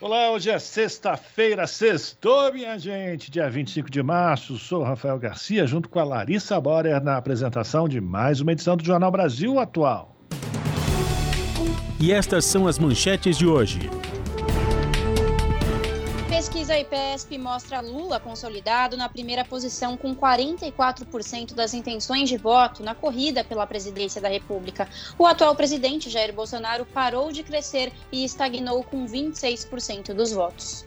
Olá, hoje é sexta-feira, sextou, minha gente, dia 25 de março. Sou Rafael Garcia, junto com a Larissa Borer, na apresentação de mais uma edição do Jornal Brasil Atual. E estas são as manchetes de hoje. Pesquisa IPESP mostra Lula consolidado na primeira posição com 44% das intenções de voto na corrida pela presidência da República. O atual presidente Jair Bolsonaro parou de crescer e estagnou com 26% dos votos.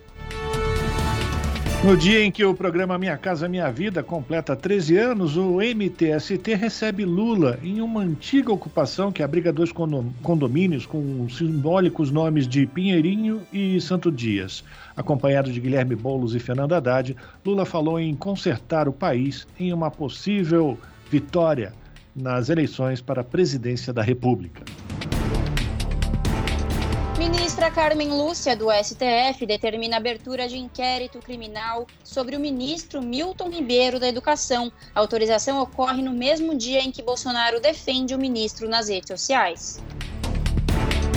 No dia em que o programa Minha Casa Minha Vida completa 13 anos, o MTST recebe Lula em uma antiga ocupação que abriga dois condomínios com simbólicos nomes de Pinheirinho e Santo Dias. Acompanhado de Guilherme Boulos e Fernando Haddad, Lula falou em consertar o país em uma possível vitória nas eleições para a presidência da República. Ministra Carmen Lúcia, do STF, determina a abertura de inquérito criminal sobre o ministro Milton Ribeiro da Educação. A autorização ocorre no mesmo dia em que Bolsonaro defende o ministro nas redes sociais.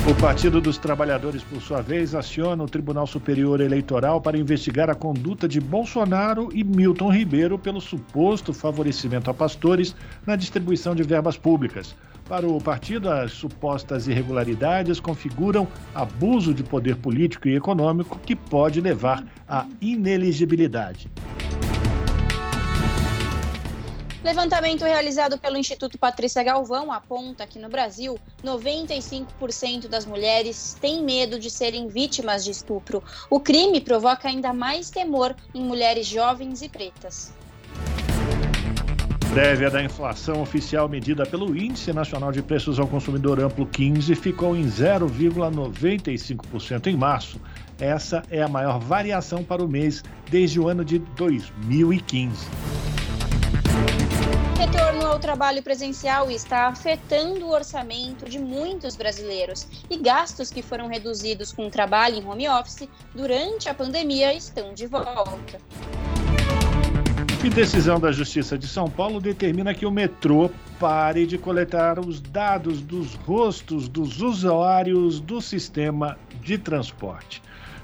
O Partido dos Trabalhadores, por sua vez, aciona o Tribunal Superior Eleitoral para investigar a conduta de Bolsonaro e Milton Ribeiro pelo suposto favorecimento a pastores na distribuição de verbas públicas. Para o partido, as supostas irregularidades configuram abuso de poder político e econômico que pode levar à ineligibilidade. Levantamento realizado pelo Instituto Patrícia Galvão aponta que no Brasil, 95% das mulheres têm medo de serem vítimas de estupro. O crime provoca ainda mais temor em mulheres jovens e pretas. Prévia da inflação oficial medida pelo Índice Nacional de Preços ao Consumidor Amplo 15 ficou em 0,95% em março. Essa é a maior variação para o mês desde o ano de 2015. Retorno ao trabalho presencial está afetando o orçamento de muitos brasileiros e gastos que foram reduzidos com o trabalho em home office durante a pandemia estão de volta. E decisão da Justiça de São Paulo determina que o metrô pare de coletar os dados dos rostos dos usuários do sistema de transporte.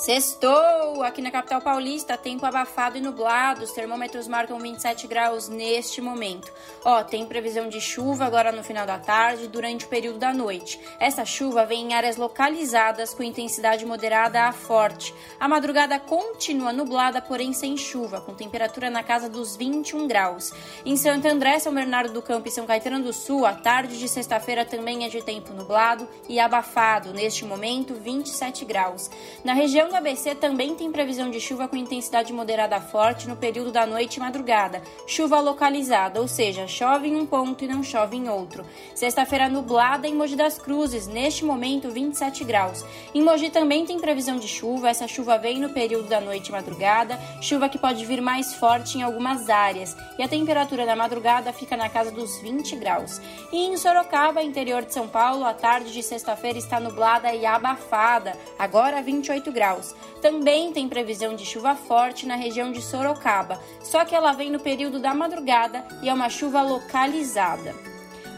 Sextou! Aqui na capital paulista, tempo abafado e nublado. Os termômetros marcam 27 graus neste momento. Ó, tem previsão de chuva agora no final da tarde durante o período da noite. Essa chuva vem em áreas localizadas com intensidade moderada a forte. A madrugada continua nublada, porém sem chuva, com temperatura na casa dos 21 graus. Em Santo André, São Bernardo do Campo e São Caetano do Sul, a tarde de sexta-feira também é de tempo nublado e abafado. Neste momento, 27 graus. Na região ABC também tem previsão de chuva com intensidade moderada forte no período da noite e madrugada. Chuva localizada, ou seja, chove em um ponto e não chove em outro. Sexta-feira nublada em Mogi das Cruzes, neste momento 27 graus. Em Mogi também tem previsão de chuva, essa chuva vem no período da noite e madrugada, chuva que pode vir mais forte em algumas áreas. E a temperatura da madrugada fica na casa dos 20 graus. E em Sorocaba, interior de São Paulo, a tarde de sexta-feira está nublada e abafada, agora 28 graus. Também tem previsão de chuva forte na região de Sorocaba, só que ela vem no período da madrugada e é uma chuva localizada.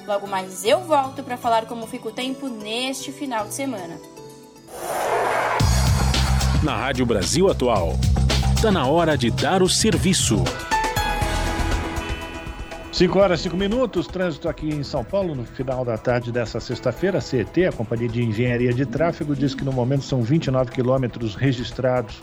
Logo mais eu volto para falar como fica o tempo neste final de semana. Na Rádio Brasil Atual, Está na hora de dar o serviço. 5 horas e 5 minutos, trânsito aqui em São Paulo no final da tarde dessa sexta-feira. A CET, a Companhia de Engenharia de Tráfego, diz que no momento são 29 quilômetros registrados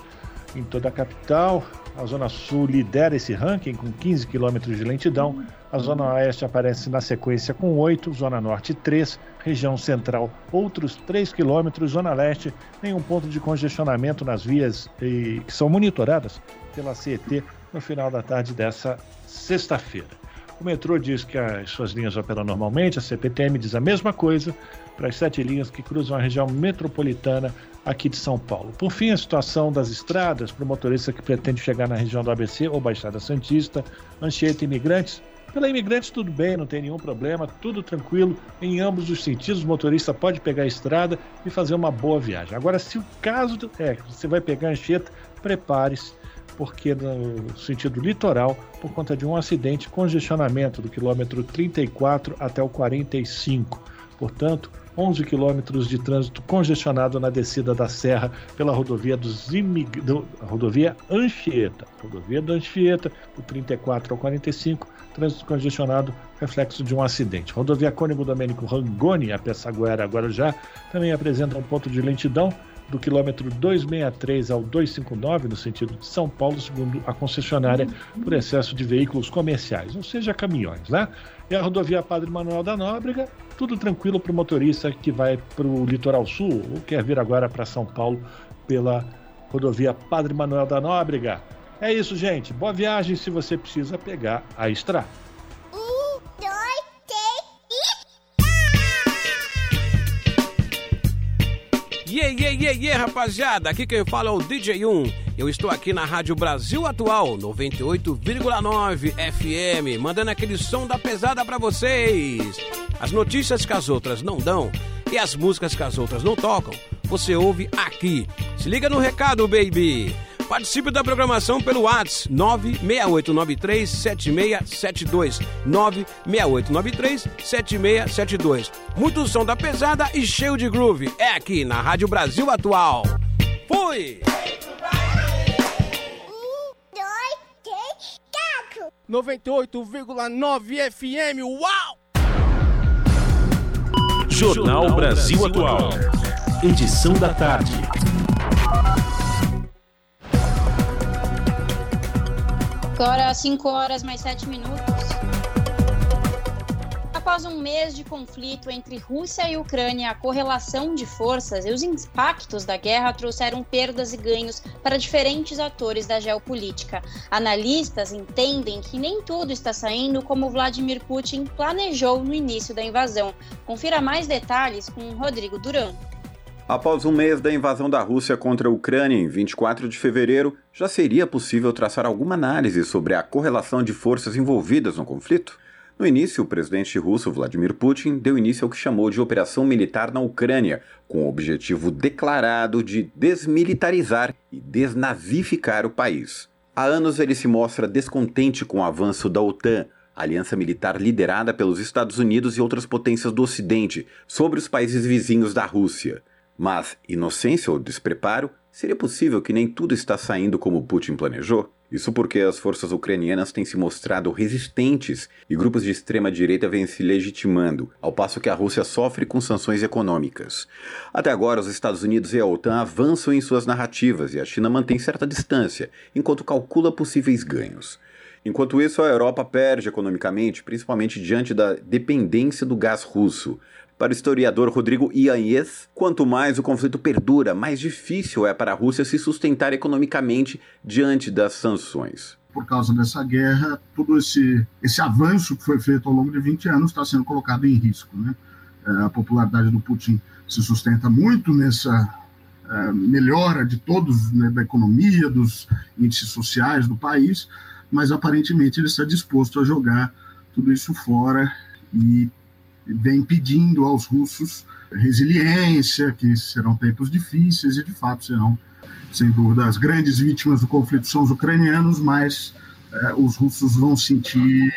em toda a capital. A Zona Sul lidera esse ranking com 15 quilômetros de lentidão. A Zona Oeste aparece na sequência com 8, Zona Norte 3, região central outros 3 quilômetros, Zona Leste nenhum ponto de congestionamento nas vias que são monitoradas pela CET no final da tarde dessa sexta-feira. O metrô diz que as suas linhas operam normalmente, a CPTM diz a mesma coisa para as sete linhas que cruzam a região metropolitana aqui de São Paulo. Por fim, a situação das estradas para o motorista que pretende chegar na região do ABC ou Baixada Santista, Anchieta Imigrantes. Pela Imigrantes tudo bem, não tem nenhum problema, tudo tranquilo, em ambos os sentidos, o motorista pode pegar a estrada e fazer uma boa viagem. Agora, se o caso é que você vai pegar Anchieta, prepare-se, porque no sentido litoral, por conta de um acidente, congestionamento do quilômetro 34 até o 45. Portanto, 11 quilômetros de trânsito congestionado na descida da serra pela rodovia dos imig... do... rodovia Anchieta. Rodovia Anchieta, do 34 ao 45, trânsito congestionado, reflexo de um acidente. Rodovia Cônigo Domênico Rangoni, a Pessaguera Guarujá, também apresenta um ponto de lentidão do quilômetro 263 ao 259, no sentido de São Paulo, segundo a concessionária, por excesso de veículos comerciais, ou seja, caminhões, né? E a rodovia Padre Manuel da Nóbrega, tudo tranquilo para o motorista que vai para o litoral sul ou quer vir agora para São Paulo pela rodovia Padre Manuel da Nóbrega. É isso, gente. Boa viagem se você precisa pegar a estrada. Yeah, rapaziada! Aqui quem fala é o DJ1. Eu estou aqui na Rádio Brasil Atual, 98,9 FM, mandando aquele som da pesada para vocês. As notícias que as outras não dão e as músicas que as outras não tocam, você ouve aqui. Se liga no recado, baby! Participe da programação pelo WhatsApp 968937672. 968937672. Muito som da pesada e cheio de groove. É aqui na Rádio Brasil Atual. Fui! 98,9 FM. Uau! Jornal Brasil Atual. Edição da tarde. Agora 5 horas mais 7 minutos. Após um mês de conflito entre Rússia e Ucrânia, a correlação de forças e os impactos da guerra trouxeram perdas e ganhos para diferentes atores da geopolítica. Analistas entendem que nem tudo está saindo como Vladimir Putin planejou no início da invasão. Confira mais detalhes com Rodrigo Duran. Após um mês da invasão da Rússia contra a Ucrânia em 24 de fevereiro, já seria possível traçar alguma análise sobre a correlação de forças envolvidas no conflito? No início, o presidente russo Vladimir Putin deu início ao que chamou de operação militar na Ucrânia, com o objetivo declarado de desmilitarizar e desnazificar o país. Há anos ele se mostra descontente com o avanço da OTAN, aliança militar liderada pelos Estados Unidos e outras potências do Ocidente, sobre os países vizinhos da Rússia. Mas, inocência ou despreparo, seria possível que nem tudo está saindo como Putin planejou? Isso porque as forças ucranianas têm se mostrado resistentes e grupos de extrema-direita vêm se legitimando, ao passo que a Rússia sofre com sanções econômicas. Até agora, os Estados Unidos e a OTAN avançam em suas narrativas e a China mantém certa distância, enquanto calcula possíveis ganhos. Enquanto isso, a Europa perde economicamente, principalmente diante da dependência do gás russo. Para o historiador Rodrigo Ianez, quanto mais o conflito perdura, mais difícil é para a Rússia se sustentar economicamente diante das sanções. Por causa dessa guerra, todo esse, esse avanço que foi feito ao longo de 20 anos está sendo colocado em risco. Né? É, a popularidade do Putin se sustenta muito nessa é, melhora de todos, né, da economia, dos índices sociais do país, mas aparentemente ele está disposto a jogar tudo isso fora e vem pedindo aos russos resiliência, que serão tempos difíceis e de fato serão, sem dúvida, as grandes vítimas do conflito são os ucranianos, mas os russos vão sentir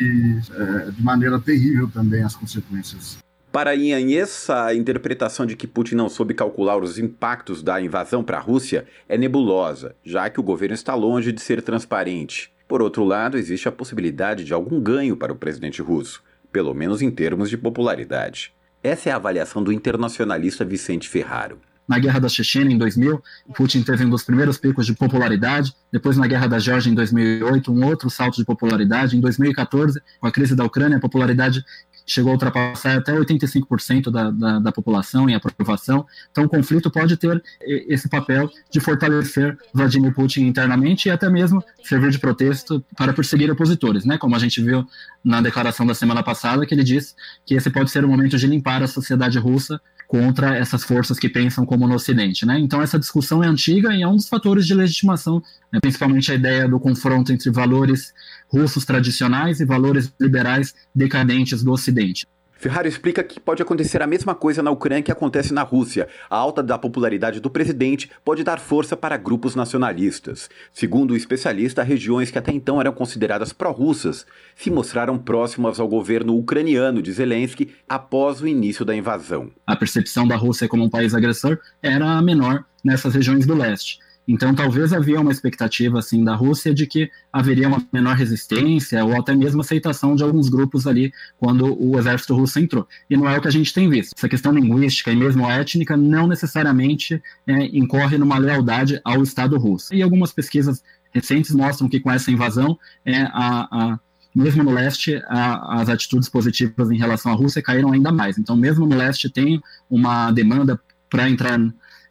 de maneira terrível também as consequências. Para Ian, essa interpretação de que Putin não soube calcular os impactos da invasão para a Rússia é nebulosa, já que o governo está longe de ser transparente. Por outro lado, existe a possibilidade de algum ganho para o presidente russo, pelo menos em termos de popularidade. Essa é a avaliação do internacionalista Vicente Ferraro. Na Guerra da Chechênia, em 2000, Putin teve um dos primeiros picos de popularidade. Depois, na Guerra da Geórgia, em 2008, um outro salto de popularidade. Em 2014, com a crise da Ucrânia, a popularidade chegou a ultrapassar até 85% da, da, da, população em aprovação. Então, o conflito pode ter esse papel de fortalecer Vladimir Putin internamente e até mesmo servir de protesto para perseguir opositores, né? Como a gente viu na declaração da semana passada, que ele disse que esse pode ser o momento de limpar a sociedade russa contra essas forças que pensam como no Ocidente. Né? Então, essa discussão é antiga e é um dos fatores de legitimação, né? principalmente a ideia do confronto entre valores russos tradicionais e valores liberais decadentes do Ocidente. Ferrari explica que pode acontecer a mesma coisa na Ucrânia que acontece na Rússia. A alta da popularidade do presidente pode dar força para grupos nacionalistas. Segundo o especialista, regiões que até então eram consideradas pró-russas se mostraram próximas ao governo ucraniano de Zelensky após o início da invasão. A percepção da Rússia como um país agressor era menor nessas regiões do leste. Então, talvez havia uma expectativa assim da Rússia de que haveria uma menor resistência ou até mesmo aceitação de alguns grupos ali quando o exército russo entrou. E não é o que a gente tem visto. Essa questão linguística e mesmo étnica não necessariamente é, incorre numa lealdade ao Estado russo. E algumas pesquisas recentes mostram que com essa invasão é, a, a mesmo no leste, a, as atitudes positivas em relação à Rússia caíram ainda mais. Então, mesmo no leste, tem uma demanda para entrar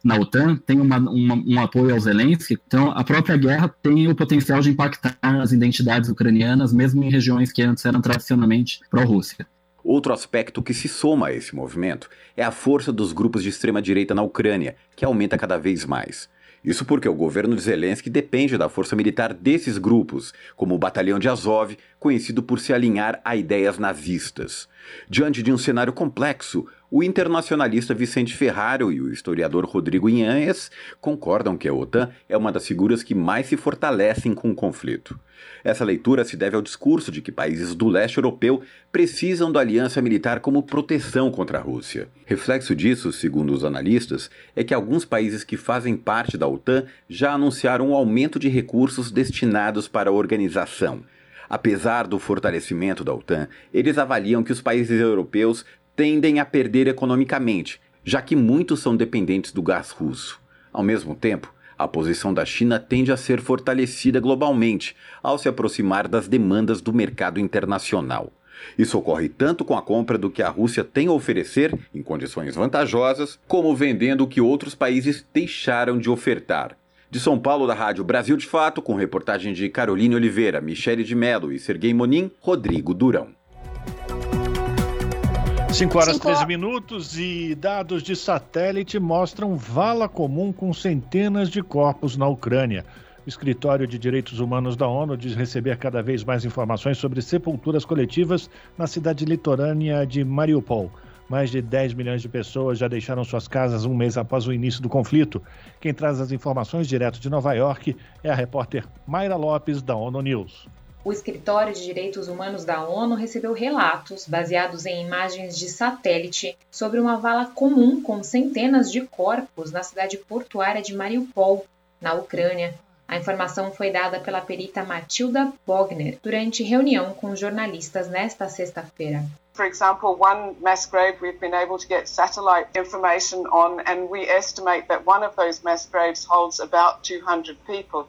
na OTAN, tem uma, uma, um apoio ao Zelensky, então a própria guerra tem o potencial de impactar as identidades ucranianas, mesmo em regiões que antes eram tradicionalmente pró-Rússia. Outro aspecto que se soma a esse movimento é a força dos grupos de extrema-direita na Ucrânia, que aumenta cada vez mais. Isso porque o governo de Zelensky depende da força militar desses grupos, como o Batalhão de Azov, conhecido por se alinhar a ideias nazistas. Diante de um cenário complexo, o internacionalista Vicente Ferraro e o historiador Rodrigo Inhães concordam que a OTAN é uma das figuras que mais se fortalecem com o conflito. Essa leitura se deve ao discurso de que países do leste europeu precisam da aliança militar como proteção contra a Rússia. Reflexo disso, segundo os analistas, é que alguns países que fazem parte da OTAN já anunciaram um aumento de recursos destinados para a organização. Apesar do fortalecimento da OTAN, eles avaliam que os países europeus tendem a perder economicamente, já que muitos são dependentes do gás russo. Ao mesmo tempo, a posição da China tende a ser fortalecida globalmente ao se aproximar das demandas do mercado internacional. Isso ocorre tanto com a compra do que a Rússia tem a oferecer, em condições vantajosas, como vendendo o que outros países deixaram de ofertar. De São Paulo, da Rádio Brasil de Fato, com reportagem de Caroline Oliveira, Michele de Mello e Serguei Monin, Rodrigo Durão. 5 horas e 13 minutos e dados de satélite mostram vala comum com centenas de corpos na Ucrânia. O Escritório de Direitos Humanos da ONU diz receber cada vez mais informações sobre sepulturas coletivas na cidade litorânea de Mariupol. Mais de 10 milhões de pessoas já deixaram suas casas um mês após o início do conflito. Quem traz as informações direto de Nova York é a repórter Mayra Lopes, da ONU News o Escritório de Direitos Humanos da ONU recebeu relatos, baseados em imagens de satélite, sobre uma vala comum com centenas de corpos na cidade portuária de Mariupol, na Ucrânia. A informação foi dada pela perita Matilda Bogner durante reunião com jornalistas nesta sexta-feira. For example, one mass grave we've been able to get satellite information on, and we estimate that one of those mass graves holds about 200 people.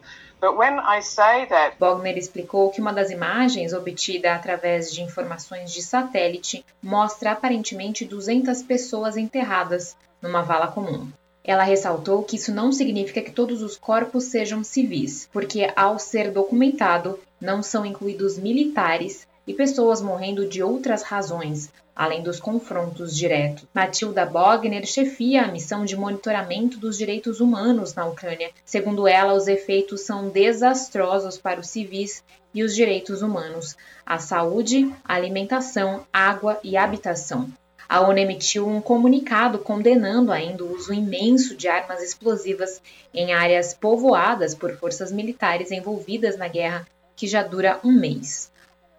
Bogner explicou que uma das imagens obtida através de informações de satélite mostra aparentemente 200 pessoas enterradas numa vala comum. Ela ressaltou que isso não significa que todos os corpos sejam civis, porque ao ser documentado, não são incluídos militares e pessoas morrendo de outras razões, além dos confrontos diretos. Matilda Bogner chefia a missão de monitoramento dos direitos humanos na Ucrânia. Segundo ela, os efeitos são desastrosos para os civis e os direitos humanos, a saúde, alimentação, água e habitação. A ONU emitiu um comunicado condenando ainda o uso imenso de armas explosivas em áreas povoadas por forças militares envolvidas na guerra, que já dura um mês.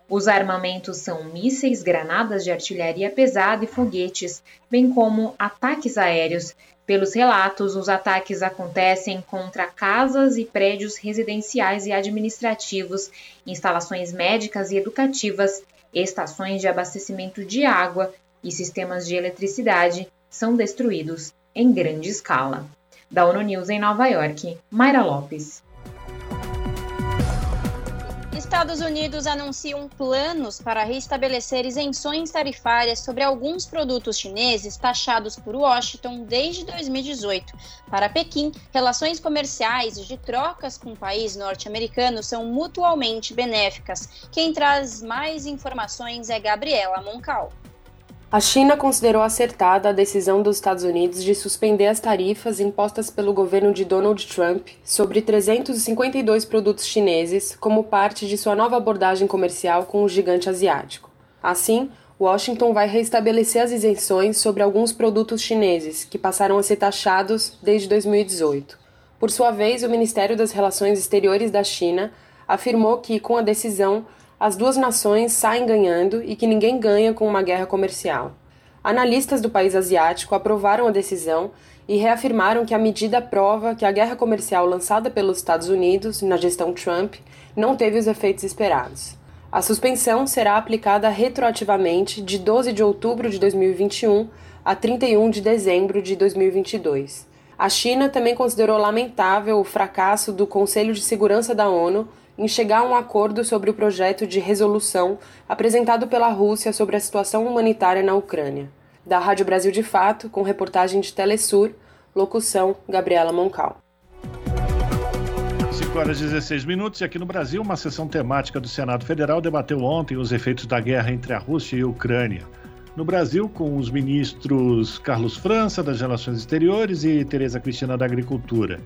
Os armamentos são mísseis, granadas de artilharia pesada e foguetes, bem como ataques aéreos. Pelos relatos, os ataques acontecem contra casas e prédios residenciais e administrativos, instalações médicas e educativas, estações de abastecimento de água e sistemas de eletricidade são destruídos em grande escala. Da ONU News em Nova York, Mayra Lopes. Estados Unidos anunciam planos para restabelecer isenções tarifárias sobre alguns produtos chineses taxados por Washington desde 2018. Para Pequim, relações comerciais e de trocas com o país norte-americano são mutualmente benéficas. Quem traz mais informações é Gabriela Moncal. A China considerou acertada a decisão dos Estados Unidos de suspender as tarifas impostas pelo governo de Donald Trump sobre 352 produtos chineses como parte de sua nova abordagem comercial com o gigante asiático. Assim, Washington vai restabelecer as isenções sobre alguns produtos chineses que passaram a ser taxados desde 2018. Por sua vez, o Ministério das Relações Exteriores da China afirmou que, com a decisão, as duas nações saem ganhando e que ninguém ganha com uma guerra comercial. Analistas do país asiático aprovaram a decisão e reafirmaram que a medida prova que a guerra comercial lançada pelos Estados Unidos na gestão Trump não teve os efeitos esperados. A suspensão será aplicada retroativamente de 12 de outubro de 2021 a 31 de dezembro de 2022. A China também considerou lamentável o fracasso do Conselho de Segurança da ONU em chegar a um acordo sobre o projeto de resolução apresentado pela Rússia sobre a situação humanitária na Ucrânia. Da Rádio Brasil de Fato, com reportagem de Telesur, locução Gabriela Moncal. 5 horas e 16 minutos e aqui no Brasil, uma sessão temática do Senado Federal debateu ontem os efeitos da guerra entre a Rússia e a Ucrânia. No Brasil, com os ministros Carlos França, das Relações Exteriores, e Tereza Cristina, da Agricultura.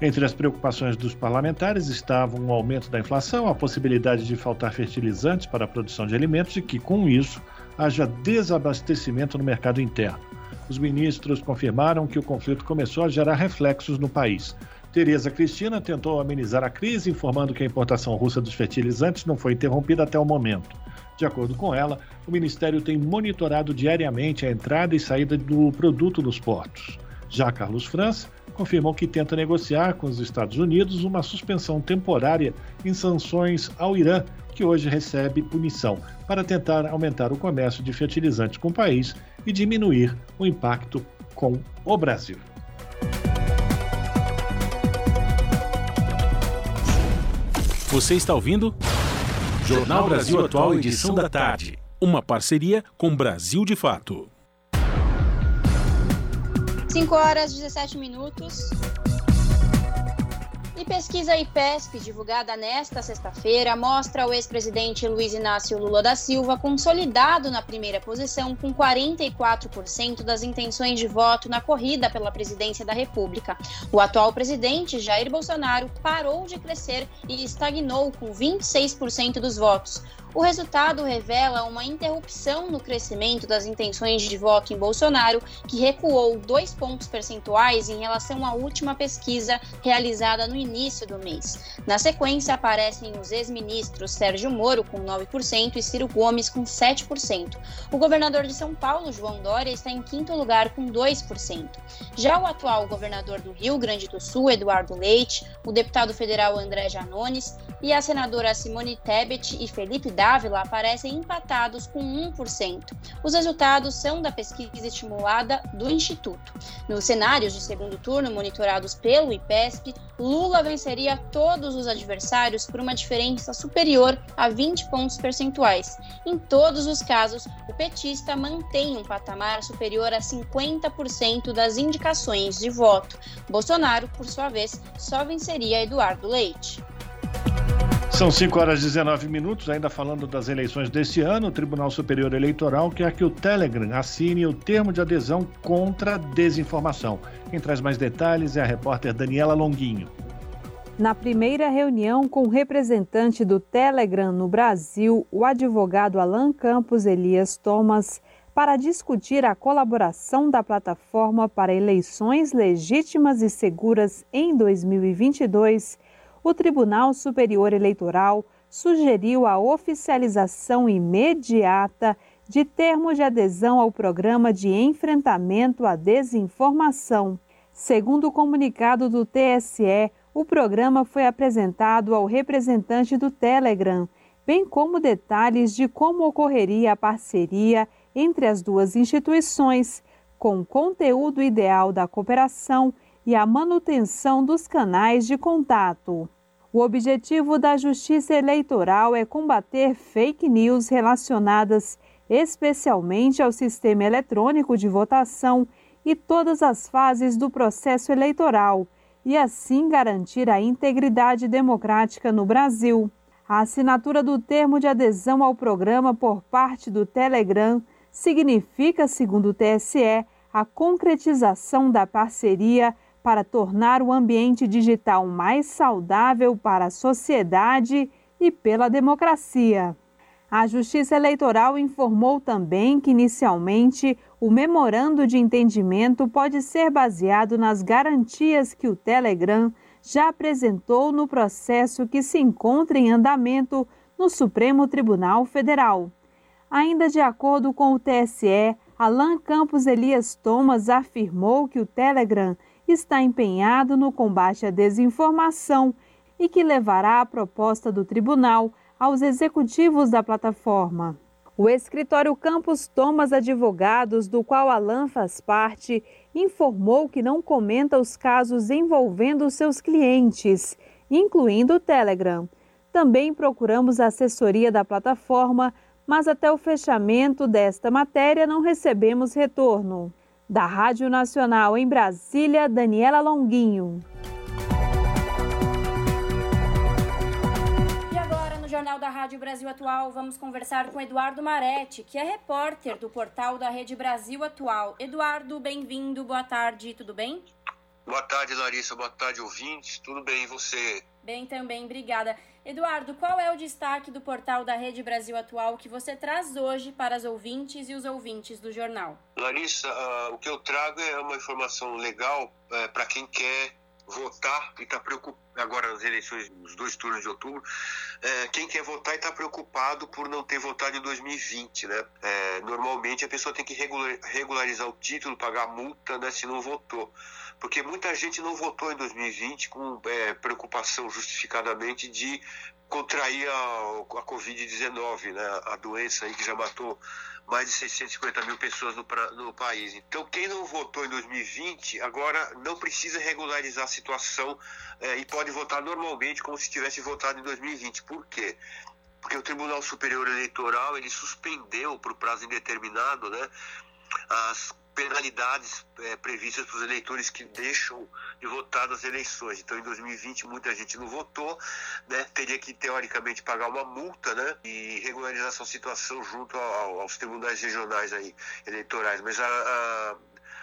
Entre as preocupações dos parlamentares estavam o aumento da inflação, a possibilidade de faltar fertilizantes para a produção de alimentos e que, com isso, haja desabastecimento no mercado interno. Os ministros confirmaram que o conflito começou a gerar reflexos no país. Tereza Cristina tentou amenizar a crise, informando que a importação russa dos fertilizantes não foi interrompida até o momento. De acordo com ela, o Ministério tem monitorado diariamente a entrada e saída do produto nos portos. Já Carlos França confirmou que tenta negociar com os Estados Unidos uma suspensão temporária em sanções ao Irã, que hoje recebe punição, para tentar aumentar o comércio de fertilizantes com o país e diminuir o impacto com o Brasil. Você está ouvindo? Jornal Brasil Atual, edição da tarde. Uma parceria com Brasil de Fato. 5 horas e 17 minutos. E pesquisa IPESP, divulgada nesta sexta-feira, mostra o ex-presidente Luiz Inácio Lula da Silva consolidado na primeira posição, com 44% das intenções de voto na corrida pela presidência da República. O atual presidente, Jair Bolsonaro, parou de crescer e estagnou com 26% dos votos. O resultado revela uma interrupção no crescimento das intenções de voto em Bolsonaro, que recuou dois pontos percentuais em relação à última pesquisa realizada no início do mês. Na sequência, aparecem os ex-ministros Sérgio Moro, com 9%, e Ciro Gomes, com 7%. O governador de São Paulo, João Dória, está em quinto lugar, com 2%. Já o atual governador do Rio Grande do Sul, Eduardo Leite, o deputado federal André Janones e a senadora Simone Tebet e Felipe Dávila aparecem empatados com 1%. Os resultados são da pesquisa estimulada do Instituto. Nos cenários de segundo turno monitorados pelo IPESP, Lula venceria todos os adversários por uma diferença superior a 20 pontos percentuais. Em todos os casos, o petista mantém um patamar superior a 50% das indicações de voto. Bolsonaro, por sua vez, só venceria Eduardo Leite. São 5 horas e 19 minutos, ainda falando das eleições deste ano, o Tribunal Superior Eleitoral quer que o Telegram assine o termo de adesão contra a desinformação. Quem traz mais detalhes é a repórter Daniela Longuinho. Na primeira reunião com o representante do Telegram no Brasil, o advogado Alan Campos Elias Thomas, para discutir a colaboração da plataforma para eleições legítimas e seguras em 2022, o Tribunal Superior Eleitoral sugeriu a oficialização imediata de termos de adesão ao programa de enfrentamento à desinformação. Segundo o comunicado do TSE, o programa foi apresentado ao representante do Telegram, bem como detalhes de como ocorreria a parceria entre as duas instituições, com conteúdo ideal da cooperação e a manutenção dos canais de contato. O objetivo da Justiça Eleitoral é combater fake news relacionadas especialmente ao sistema eletrônico de votação e todas as fases do processo eleitoral, e assim garantir a integridade democrática no Brasil. A assinatura do termo de adesão ao programa por parte do Telegram significa, segundo o TSE, a concretização da parceria para tornar o ambiente digital mais saudável para a sociedade e pela democracia. A Justiça Eleitoral informou também que, inicialmente, o memorando de entendimento pode ser baseado nas garantias que o Telegram já apresentou no processo que se encontra em andamento no Supremo Tribunal Federal. Ainda de acordo com o TSE, Alain Campos Elias Thomas afirmou que o Telegram está empenhado no combate à desinformação e que levará a proposta do tribunal aos executivos da plataforma. O escritório Campos Thomas Advogados, do qual Alan faz parte, informou que não comenta os casos envolvendo seus clientes, incluindo o Telegram. Também procuramos a assessoria da plataforma, mas até o fechamento desta matéria não recebemos retorno. Da Rádio Nacional em Brasília, Daniela Longuinho. Jornal da Rádio Brasil Atual, vamos conversar com Eduardo Maretti, que é repórter do portal da Rede Brasil Atual. Eduardo, bem-vindo, boa tarde, tudo bem? Boa tarde, Larissa, boa tarde, ouvintes, tudo bem e você? Bem também, obrigada. Eduardo, qual é o destaque do portal da Rede Brasil Atual que você traz hoje para as ouvintes e os ouvintes do jornal? Larissa, uh, o que eu trago é uma informação legal uh, para quem quer votar e está preocupado, agora nas eleições, nos dois turnos de outubro, é, quem quer votar está preocupado por não ter votado em 2020, né? É, normalmente a pessoa tem que regularizar o título, pagar multa, né, se não votou. Porque muita gente não votou em 2020 com é, preocupação justificadamente de contrair a, a Covid-19, né? A doença aí que já matou mais de 650 mil pessoas no, no, país. Então, quem não votou em 2020 agora não precisa regularizar a situação é, e pode votar normalmente como se tivesse votado em 2020. Por quê? Porque o Tribunal Superior Eleitoral ele suspendeu por prazo indeterminado, né, as penalidades é, previstas para os eleitores que deixam de votar nas eleições. Então, em 2020, muita gente não votou, né? teria que, teoricamente, pagar uma multa né? e regularizar sua situação junto ao, aos tribunais regionais aí, eleitorais. Mas a, a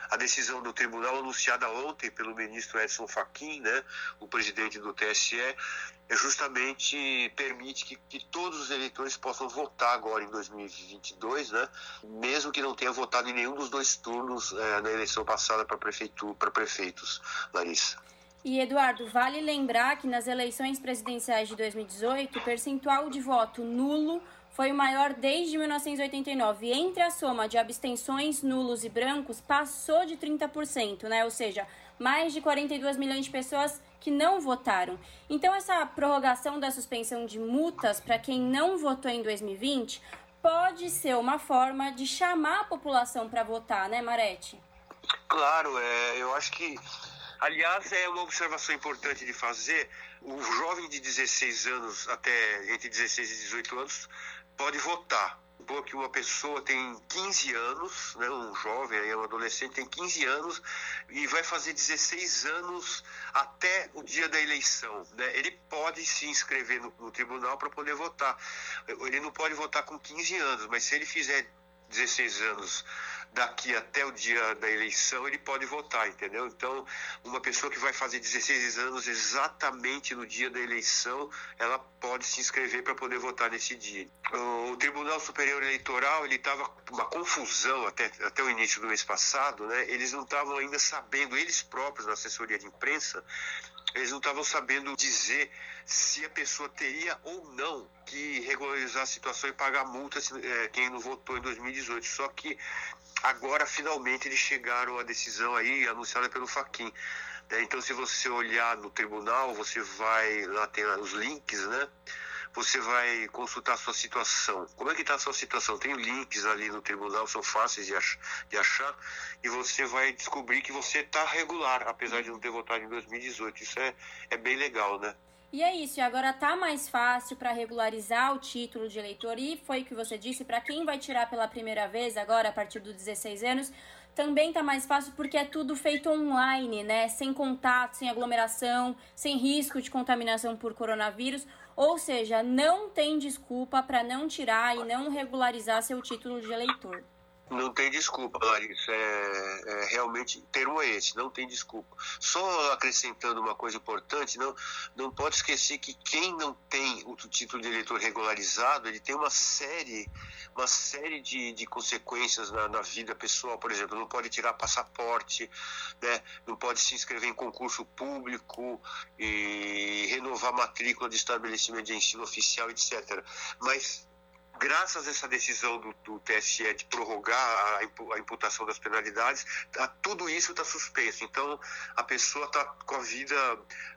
a decisão do tribunal anunciada ontem pelo ministro Edson Fachin, né, o presidente do TSE, é justamente permite que, que, todos os eleitores possam votar agora em 2022, né, mesmo que não tenha votado em nenhum dos dois turnos é, na eleição passada para prefeitura, para prefeitos, Larissa. E Eduardo, vale lembrar que nas eleições presidenciais de 2018, o percentual de voto nulo foi o maior desde 1989. E entre a soma de abstenções, nulos e brancos, passou de 30%, né? Ou seja, mais de 42 milhões de pessoas que não votaram. Então, essa prorrogação da suspensão de multas para quem não votou em 2020 pode ser uma forma de chamar a população para votar, né, Marete? Claro, é, eu acho que. Aliás, é uma observação importante de fazer. O jovem de 16 anos, até entre 16 e 18 anos, pode votar. Porque uma pessoa tem 15 anos, né, um jovem, um adolescente tem 15 anos e vai fazer 16 anos até o dia da eleição. Né? Ele pode se inscrever no, no tribunal para poder votar. Ele não pode votar com 15 anos, mas se ele fizer 16 anos daqui até o dia da eleição ele pode votar, entendeu? Então, uma pessoa que vai fazer 16 anos exatamente no dia da eleição, ela pode se inscrever para poder votar nesse dia. O Tribunal Superior Eleitoral, ele estava uma confusão até, até o início do mês passado, né? Eles não estavam ainda sabendo, eles próprios na assessoria de imprensa, eles não estavam sabendo dizer se a pessoa teria ou não que regularizar a situação e pagar multa é, quem não votou em 2018. Só que agora finalmente eles chegaram à decisão aí anunciada pelo Faquin. Né? Então, se você olhar no tribunal, você vai lá tem os links, né? Você vai consultar a sua situação. Como é que está a sua situação? Tem links ali no tribunal, são fáceis de, de achar, e você vai descobrir que você está regular, apesar de não ter votado em 2018. Isso é, é bem legal, né? E é isso, e agora tá mais fácil para regularizar o título de eleitor e foi o que você disse, para quem vai tirar pela primeira vez agora a partir dos 16 anos, também tá mais fácil porque é tudo feito online, né? Sem contato, sem aglomeração, sem risco de contaminação por coronavírus. Ou seja, não tem desculpa para não tirar e não regularizar seu título de eleitor. Não tem desculpa, Larissa. É, é, realmente, termo é esse, não tem desculpa. Só acrescentando uma coisa importante, não, não pode esquecer que quem não tem o título de eleitor regularizado, ele tem uma série, uma série de, de consequências na, na vida pessoal. Por exemplo, não pode tirar passaporte, né? não pode se inscrever em concurso público e renovar matrícula de estabelecimento de ensino oficial, etc. Mas graças a essa decisão do, do TSE de prorrogar a, a, imputação das penalidades, tá, tudo isso está suspenso. Então, a pessoa está com a vida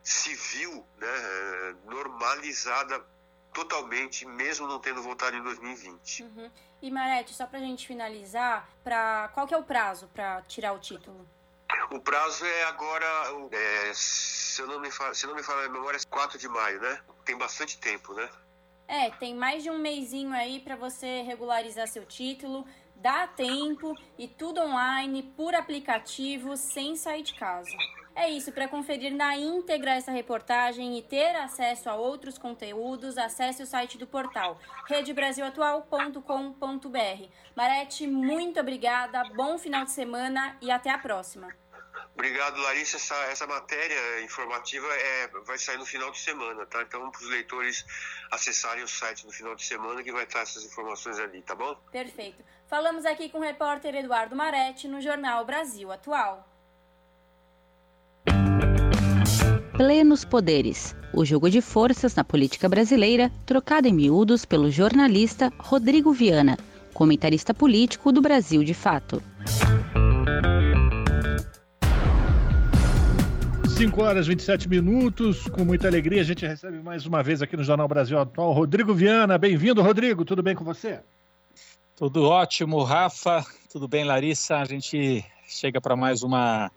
civil né, normalizada totalmente, mesmo não tendo votado em 2020. Uhum. E Marete, só para a gente finalizar, pra, qual que é o prazo para tirar o título? O prazo é agora, é, se, eu não me falo, se não me falo a memória, é 4 de maio, né? Tem bastante tempo, né? É, tem mais de um mêsinho aí para você regularizar seu título. Dá tempo e tudo online, por aplicativo, sem sair de casa. É isso, para conferir na íntegra essa reportagem e ter acesso a outros conteúdos, acesse o site do portal redebrasilatual.com.br. Marete, muito obrigada, bom final de semana e até a próxima. Obrigado, Larissa. Essa, essa matéria informativa é, vai sair no final de semana, tá? Então, para os leitores acessarem o site no final de semana, que vai estar essas informações ali, tá bom? Perfeito. Falamos aqui com o repórter Eduardo Maretti no jornal Brasil Atual. Plenos Poderes. O jogo de forças na política brasileira, trocado em miúdos pelo jornalista Rodrigo Viana, comentarista político do Brasil de Fato. 5 horas e 27 minutos. Com muita alegria, a gente recebe mais uma vez aqui no Jornal Brasil Atual Rodrigo Viana. Bem-vindo, Rodrigo. Tudo bem com você? Tudo ótimo, Rafa. Tudo bem, Larissa? A gente chega para mais uma,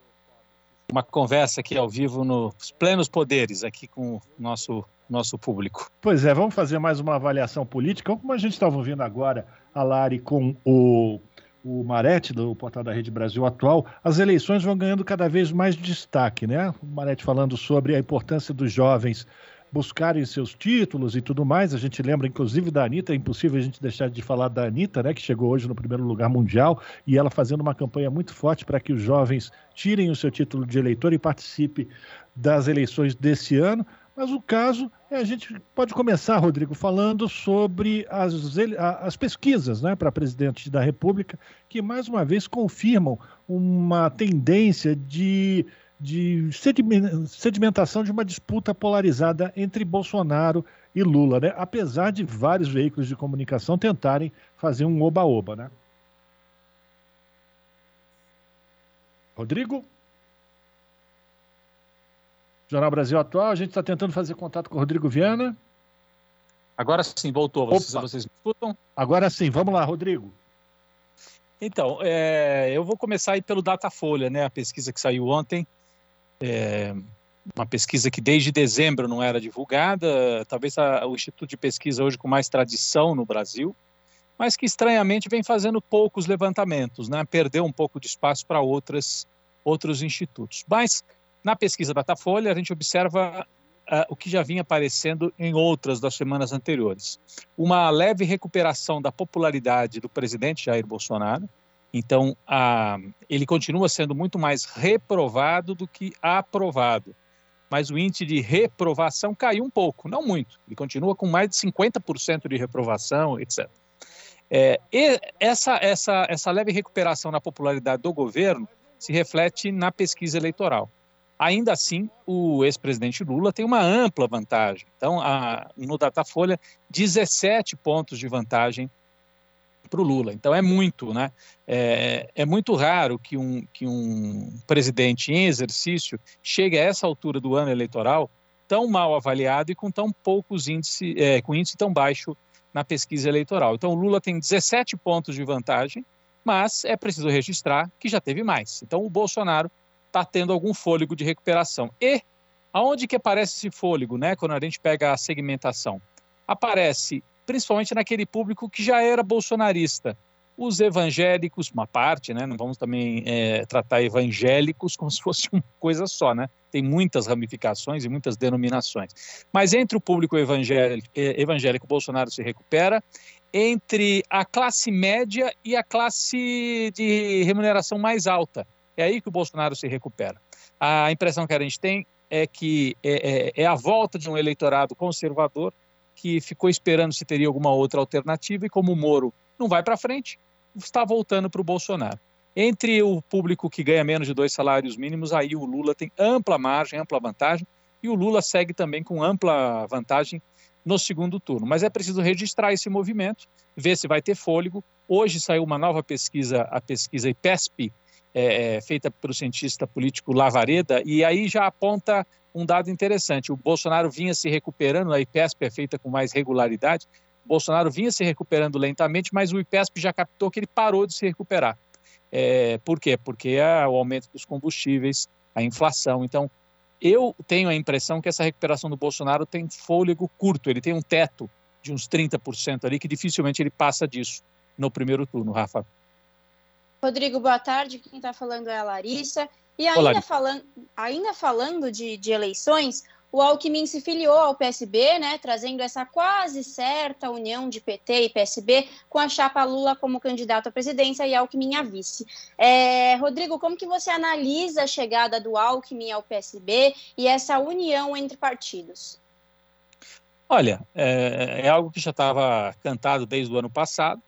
uma conversa aqui ao vivo nos plenos poderes, aqui com o nosso, nosso público. Pois é, vamos fazer mais uma avaliação política. Como a gente estava ouvindo agora a Lari com o o Marete, do portal da Rede Brasil Atual, as eleições vão ganhando cada vez mais destaque, né? O Marete falando sobre a importância dos jovens buscarem seus títulos e tudo mais. A gente lembra, inclusive, da Anitta, é impossível a gente deixar de falar da Anitta, né, que chegou hoje no primeiro lugar mundial, e ela fazendo uma campanha muito forte para que os jovens tirem o seu título de eleitor e participe das eleições desse ano. Mas o caso é, a gente pode começar, Rodrigo, falando sobre as, as pesquisas né, para presidente da República, que mais uma vez confirmam uma tendência de, de sedimentação de uma disputa polarizada entre Bolsonaro e Lula, né? apesar de vários veículos de comunicação tentarem fazer um oba-oba. Né? Rodrigo? Jornal Brasil Atual. A gente está tentando fazer contato com o Rodrigo Viana. Agora sim, voltou. Vocês, vocês me escutam? Agora sim, vamos lá, Rodrigo. Então, é, eu vou começar aí pelo Datafolha, né? A pesquisa que saiu ontem. É, uma pesquisa que desde dezembro não era divulgada, talvez a, o Instituto de Pesquisa hoje com mais tradição no Brasil, mas que estranhamente vem fazendo poucos levantamentos, né? Perdeu um pouco de espaço para outras outros institutos. Mas na pesquisa Datafolha, a gente observa uh, o que já vinha aparecendo em outras das semanas anteriores. Uma leve recuperação da popularidade do presidente Jair Bolsonaro. Então, uh, ele continua sendo muito mais reprovado do que aprovado. Mas o índice de reprovação caiu um pouco, não muito. Ele continua com mais de 50% de reprovação, etc. É, essa, essa, essa leve recuperação na popularidade do governo se reflete na pesquisa eleitoral Ainda assim, o ex-presidente Lula tem uma ampla vantagem. Então, a, no Datafolha, 17 pontos de vantagem para o Lula. Então, é muito, né? É, é, muito raro que um, que um presidente em exercício chegue a essa altura do ano eleitoral tão mal avaliado e com tão poucos índices, é, com índice tão baixo na pesquisa eleitoral. Então, o Lula tem 17 pontos de vantagem, mas é preciso registrar que já teve mais. Então, o Bolsonaro está tendo algum fôlego de recuperação. E aonde que aparece esse fôlego, né? Quando a gente pega a segmentação, aparece principalmente naquele público que já era bolsonarista. Os evangélicos, uma parte, né? Não vamos também é, tratar evangélicos como se fosse uma coisa só, né? Tem muitas ramificações e muitas denominações. Mas entre o público evangélico, é, evangélico Bolsonaro se recupera, entre a classe média e a classe de remuneração mais alta. É aí que o Bolsonaro se recupera. A impressão que a gente tem é que é, é, é a volta de um eleitorado conservador que ficou esperando se teria alguma outra alternativa e como o Moro não vai para frente, está voltando para o Bolsonaro. Entre o público que ganha menos de dois salários mínimos, aí o Lula tem ampla margem, ampla vantagem, e o Lula segue também com ampla vantagem no segundo turno. Mas é preciso registrar esse movimento, ver se vai ter fôlego. Hoje saiu uma nova pesquisa, a pesquisa IPESP, é, é, feita pelo cientista político Lavareda, e aí já aponta um dado interessante. O Bolsonaro vinha se recuperando, a IPESP é feita com mais regularidade, o Bolsonaro vinha se recuperando lentamente, mas o IPESP já captou que ele parou de se recuperar. É, por quê? Porque é o aumento dos combustíveis, a inflação. Então, eu tenho a impressão que essa recuperação do Bolsonaro tem fôlego curto, ele tem um teto de uns 30% ali, que dificilmente ele passa disso no primeiro turno, Rafa. Rodrigo, boa tarde. Quem está falando é a Larissa. E ainda, Olá. falando, ainda falando de, de eleições, o Alckmin se filiou ao PSB, né, trazendo essa quase certa união de PT e PSB com a chapa Lula como candidato à presidência e Alckmin a vice. É, Rodrigo, como que você analisa a chegada do Alckmin ao PSB e essa união entre partidos? Olha, é, é algo que já estava cantado desde o ano passado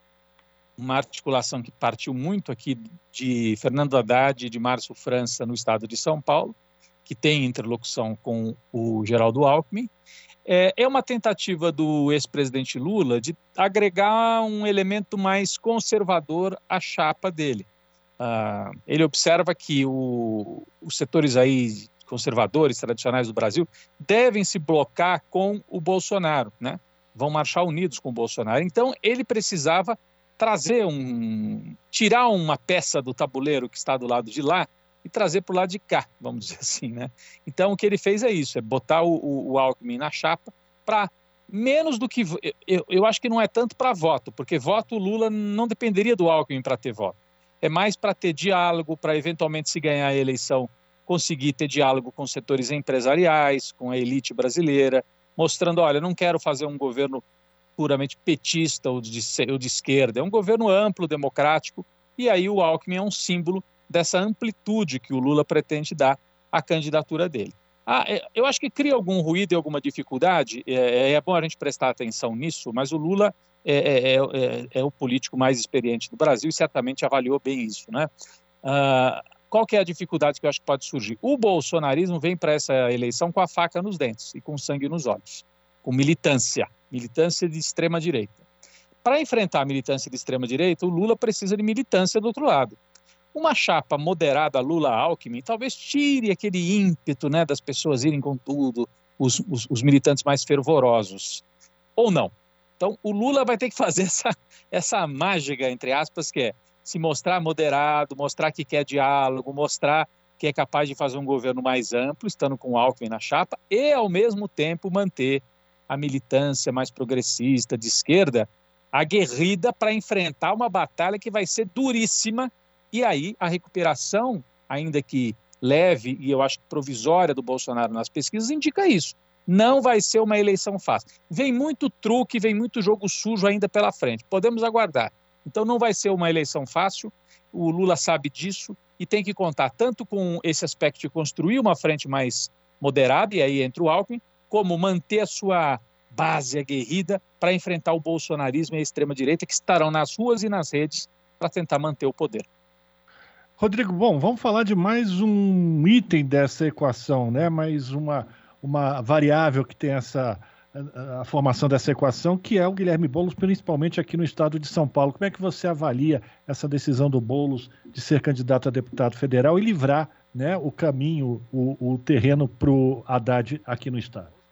uma articulação que partiu muito aqui de Fernando Haddad e de Márcio França no estado de São Paulo, que tem interlocução com o Geraldo Alckmin. É, é uma tentativa do ex-presidente Lula de agregar um elemento mais conservador à chapa dele. Ah, ele observa que o, os setores aí conservadores tradicionais do Brasil devem se blocar com o Bolsonaro, né? Vão marchar unidos com o Bolsonaro. Então ele precisava trazer um. tirar uma peça do tabuleiro que está do lado de lá e trazer para o lado de cá, vamos dizer assim, né? Então o que ele fez é isso, é botar o, o, Alckmin na chapa para menos do que eu, eu acho que não é tanto para voto, porque voto Lula não dependeria do Alckmin para ter voto. É mais para ter diálogo, para eventualmente se ganhar a eleição conseguir ter diálogo com setores empresariais, com a elite brasileira, mostrando, olha, não quero fazer um governo puramente petista ou de, ou de esquerda, é um governo amplo, democrático, e aí o Alckmin é um símbolo dessa amplitude que o Lula pretende dar à candidatura dele. Ah, é, eu acho que cria algum ruído e alguma dificuldade, é, é, é bom a gente prestar atenção nisso, mas o Lula é, é, é, é, o político mais experiente do Brasil e certamente avaliou bem isso. Né? Ah, qual que é a dificuldade que eu acho que pode surgir? O bolsonarismo vem para essa eleição com a faca nos dentes e com sangue nos olhos, com militância militância de extrema direita. Para enfrentar a militância de extrema direita, o Lula precisa de militância do outro lado. Uma chapa moderada Lula-Alckmin talvez tire aquele ímpeto né, das pessoas irem com tudo, os, os, os militantes mais fervorosos. Ou não. Então, o Lula vai ter que fazer essa, essa mágica, entre aspas, que é se mostrar moderado, mostrar que quer diálogo, mostrar que é capaz de fazer um governo mais amplo, estando com o Alckmin na chapa, e, ao mesmo tempo, manter a militância mais progressista de esquerda aguerrida para enfrentar uma batalha que vai ser duríssima e aí a recuperação, ainda que leve e eu acho provisória do Bolsonaro nas pesquisas indica isso. Não vai ser uma eleição fácil. Vem muito truque, vem muito jogo sujo ainda pela frente. Podemos aguardar. Então não vai ser uma eleição fácil. O Lula sabe disso e tem que contar tanto com esse aspecto de construir uma frente mais moderada, e aí entre o Alckmin, como manter a sua base aguerrida para enfrentar o bolsonarismo e a extrema-direita que estarão nas ruas e nas redes para tentar manter o poder. Rodrigo, bom, vamos falar de mais um item dessa equação, né? Mais uma, uma variável que tem essa a, a formação dessa equação, que é o Guilherme Boulos, principalmente aqui no estado de São Paulo. Como é que você avalia essa decisão do Boulos de ser candidato a deputado federal e livrar né, o caminho, o, o terreno para o Haddad aqui no estado?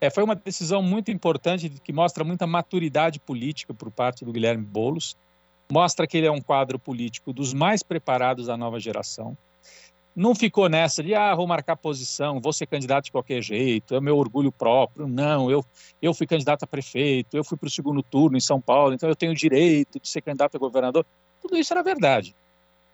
É, foi uma decisão muito importante que mostra muita maturidade política por parte do Guilherme Boulos. Mostra que ele é um quadro político dos mais preparados da nova geração não ficou nessa de, ah, vou marcar posição, vou ser candidato de qualquer jeito, é meu orgulho próprio. Não, eu, eu fui candidato a prefeito, eu fui para o segundo turno em São Paulo, então eu tenho o direito de ser candidato a governador. Tudo isso era verdade.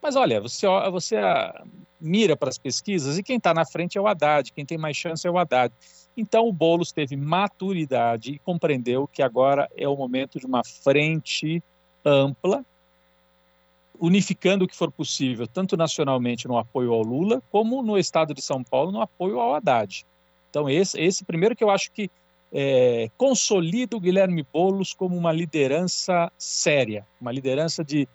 Mas olha, você, você ah, mira para as pesquisas e quem está na frente é o Haddad, quem tem mais chance é o Haddad. Então o Boulos teve maturidade e compreendeu que agora é o momento de uma frente ampla unificando o que for possível, tanto nacionalmente no apoio ao Lula, como no estado de São Paulo no apoio ao Haddad. Então, esse, esse primeiro que eu acho que é, consolida o Guilherme Boulos como uma liderança séria, uma liderança de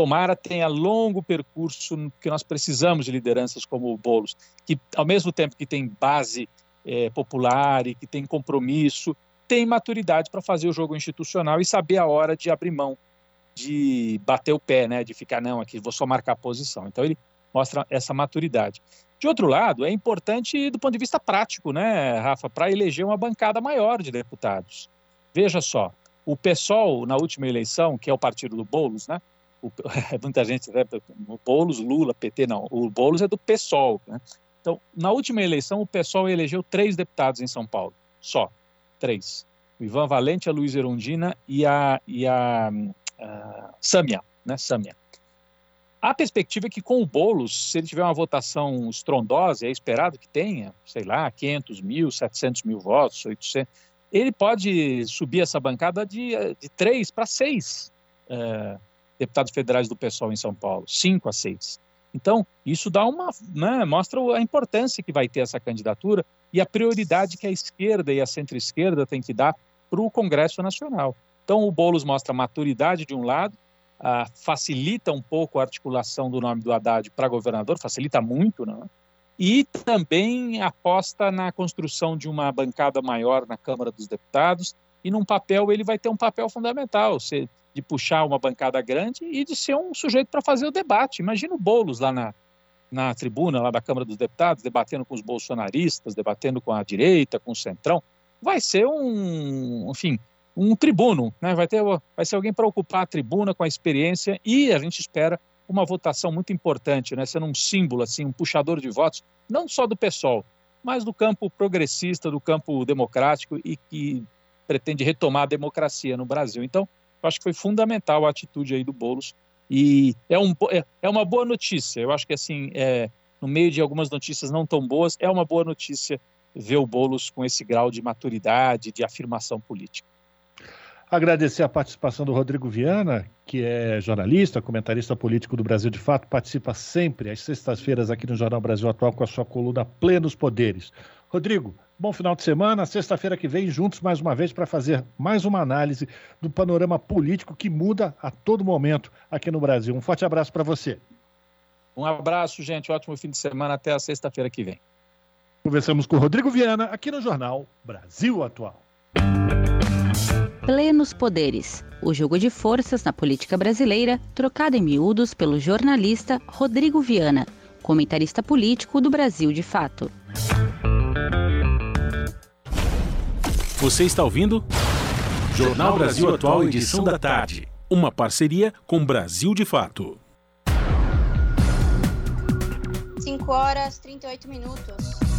tomara tenha longo percurso, que nós precisamos de lideranças como o Boulos, que ao mesmo tempo que tem base é, popular e que tem compromisso, tem maturidade para fazer o jogo institucional e saber a hora de abrir mão de bater o pé, né, de ficar, não, aqui vou só marcar a posição. Então ele mostra essa maturidade. De outro lado, é importante do ponto de vista prático, né, Rafa, para eleger uma bancada maior de deputados. Veja só, o PSOL, na última eleição, que é o partido do Boulos, né, o, muita gente, né, o Boulos, Lula, PT, não, o Boulos é do PSOL, né? Então, na última eleição, o PSOL elegeu três deputados em São Paulo, só, três. O Ivan Valente, a Luiz Erundina e a, e a uh, Samia, né, Samia. A perspectiva é que com o Boulos, se ele tiver uma votação estrondosa, é esperado que tenha, sei lá, 500 mil, 700 mil votos, 800, ele pode subir essa bancada de, de 3 para 6 uh, deputados federais do PSOL em São Paulo, 5 a 6. Então, isso dá uma, né, mostra a importância que vai ter essa candidatura e a prioridade que a esquerda e a centro-esquerda têm que dar para o Congresso Nacional. Então, o Boulos mostra maturidade de um lado, ah, facilita um pouco a articulação do nome do Haddad para governador, facilita muito, né? e também aposta na construção de uma bancada maior na Câmara dos Deputados, e num papel, ele vai ter um papel fundamental, de puxar uma bancada grande e de ser um sujeito para fazer o debate. Imagina o Boulos lá na, na tribuna, lá da Câmara dos Deputados, debatendo com os bolsonaristas, debatendo com a direita, com o centrão. Vai ser um, enfim, um tribuno, né? vai, ter, vai ser alguém para ocupar a tribuna com a experiência e a gente espera uma votação muito importante, né? sendo um símbolo, assim, um puxador de votos, não só do PSOL, mas do campo progressista, do campo democrático e que pretende retomar a democracia no Brasil. Então, eu acho que foi fundamental a atitude aí do Bolos e é, um, é, é uma boa notícia. Eu acho que assim, é, no meio de algumas notícias não tão boas, é uma boa notícia ver o Bolos com esse grau de maturidade, de afirmação política. Agradecer a participação do Rodrigo Viana, que é jornalista, comentarista político do Brasil de Fato, participa sempre às sextas-feiras aqui no Jornal Brasil Atual com a sua coluna Plenos Poderes. Rodrigo, bom final de semana. Sexta-feira que vem, juntos mais uma vez para fazer mais uma análise do panorama político que muda a todo momento aqui no Brasil. Um forte abraço para você. Um abraço, gente. Ótimo fim de semana. Até a sexta-feira que vem. Conversamos com o Rodrigo Viana aqui no Jornal Brasil Atual. Plenos Poderes, o jogo de forças na política brasileira, trocado em miúdos pelo jornalista Rodrigo Viana, comentarista político do Brasil de Fato. Você está ouvindo? Jornal Brasil Atual, edição da tarde. Uma parceria com Brasil de Fato. 5 horas 38 minutos.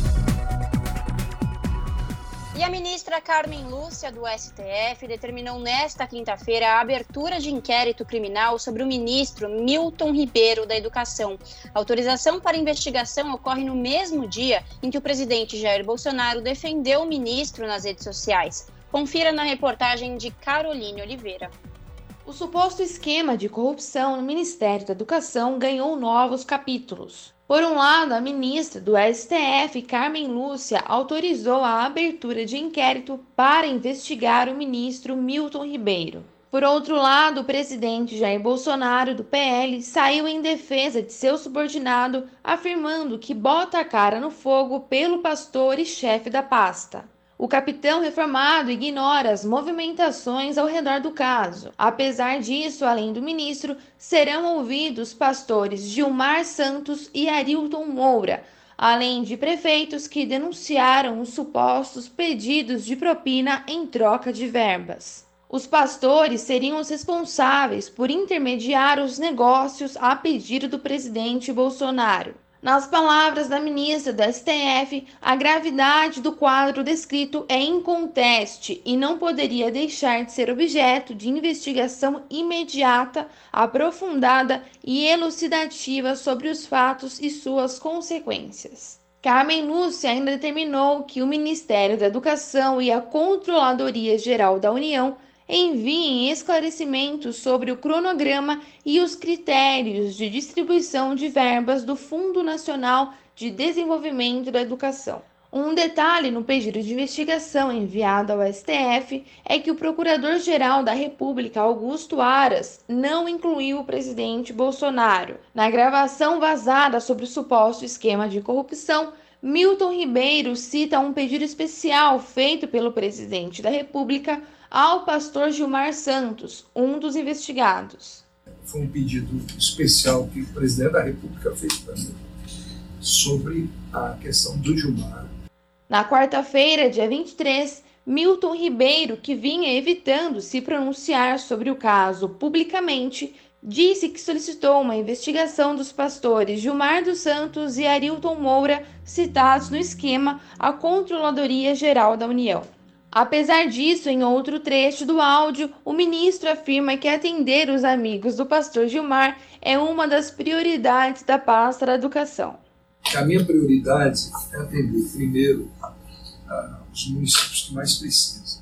E a ministra Carmen Lúcia, do STF, determinou nesta quinta-feira a abertura de inquérito criminal sobre o ministro Milton Ribeiro da Educação. A autorização para investigação ocorre no mesmo dia em que o presidente Jair Bolsonaro defendeu o ministro nas redes sociais. Confira na reportagem de Caroline Oliveira. O suposto esquema de corrupção no Ministério da Educação ganhou novos capítulos. Por um lado, a ministra do STF, Carmen Lúcia, autorizou a abertura de inquérito para investigar o ministro Milton Ribeiro. Por outro lado, o presidente Jair Bolsonaro, do PL, saiu em defesa de seu subordinado, afirmando que bota a cara no fogo pelo pastor e chefe da pasta. O capitão reformado ignora as movimentações ao redor do caso. Apesar disso, além do ministro, serão ouvidos pastores Gilmar Santos e Arilton Moura, além de prefeitos que denunciaram os supostos pedidos de propina em troca de verbas. Os pastores seriam os responsáveis por intermediar os negócios a pedido do presidente Bolsonaro. Nas palavras da ministra da STF, a gravidade do quadro descrito é inconteste e não poderia deixar de ser objeto de investigação imediata, aprofundada e elucidativa sobre os fatos e suas consequências. Carmen Lúcia ainda determinou que o Ministério da Educação e a Controladoria Geral da União enviem esclarecimentos sobre o cronograma e os critérios de distribuição de verbas do Fundo Nacional de Desenvolvimento da Educação. Um detalhe no pedido de investigação enviado ao STF é que o Procurador-Geral da República, Augusto Aras, não incluiu o presidente Bolsonaro. Na gravação vazada sobre o suposto esquema de corrupção, Milton Ribeiro cita um pedido especial feito pelo presidente da República ao pastor Gilmar Santos, um dos investigados. Foi um pedido especial que o presidente da República fez para mim sobre a questão do Gilmar. Na quarta-feira, dia 23, Milton Ribeiro, que vinha evitando se pronunciar sobre o caso publicamente, disse que solicitou uma investigação dos pastores Gilmar dos Santos e Arilton Moura, citados no esquema à Controladoria Geral da União. Apesar disso, em outro trecho do áudio, o ministro afirma que atender os amigos do pastor Gilmar é uma das prioridades da pasta da educação. A minha prioridade é atender, primeiro, os municípios que mais precisam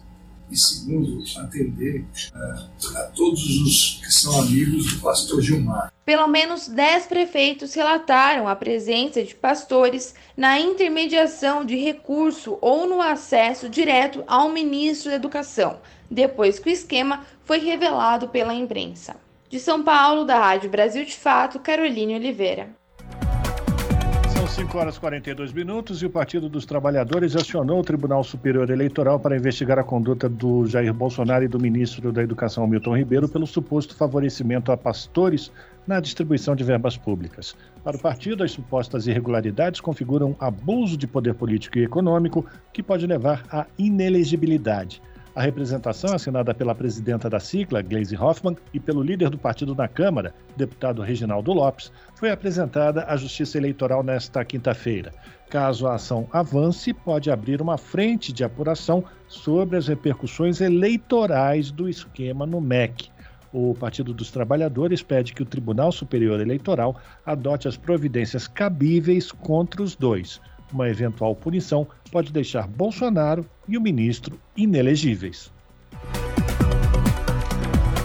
e segundo, atender uh, a todos os que são amigos do pastor Gilmar. Pelo menos 10 prefeitos relataram a presença de pastores na intermediação de recurso ou no acesso direto ao ministro da Educação, depois que o esquema foi revelado pela imprensa. De São Paulo, da Rádio Brasil de Fato, Caroline Oliveira. 5 horas e 42 minutos e o Partido dos Trabalhadores acionou o Tribunal Superior Eleitoral para investigar a conduta do Jair Bolsonaro e do ministro da Educação, Milton Ribeiro, pelo suposto favorecimento a pastores na distribuição de verbas públicas. Para o partido, as supostas irregularidades configuram abuso de poder político e econômico que pode levar à inelegibilidade. A representação, assinada pela presidenta da sigla, Gleisi Hoffmann, e pelo líder do partido na Câmara, deputado Reginaldo Lopes, foi apresentada à Justiça Eleitoral nesta quinta-feira. Caso a ação avance, pode abrir uma frente de apuração sobre as repercussões eleitorais do esquema no MEC. O Partido dos Trabalhadores pede que o Tribunal Superior Eleitoral adote as providências cabíveis contra os dois uma eventual punição pode deixar Bolsonaro e o ministro inelegíveis.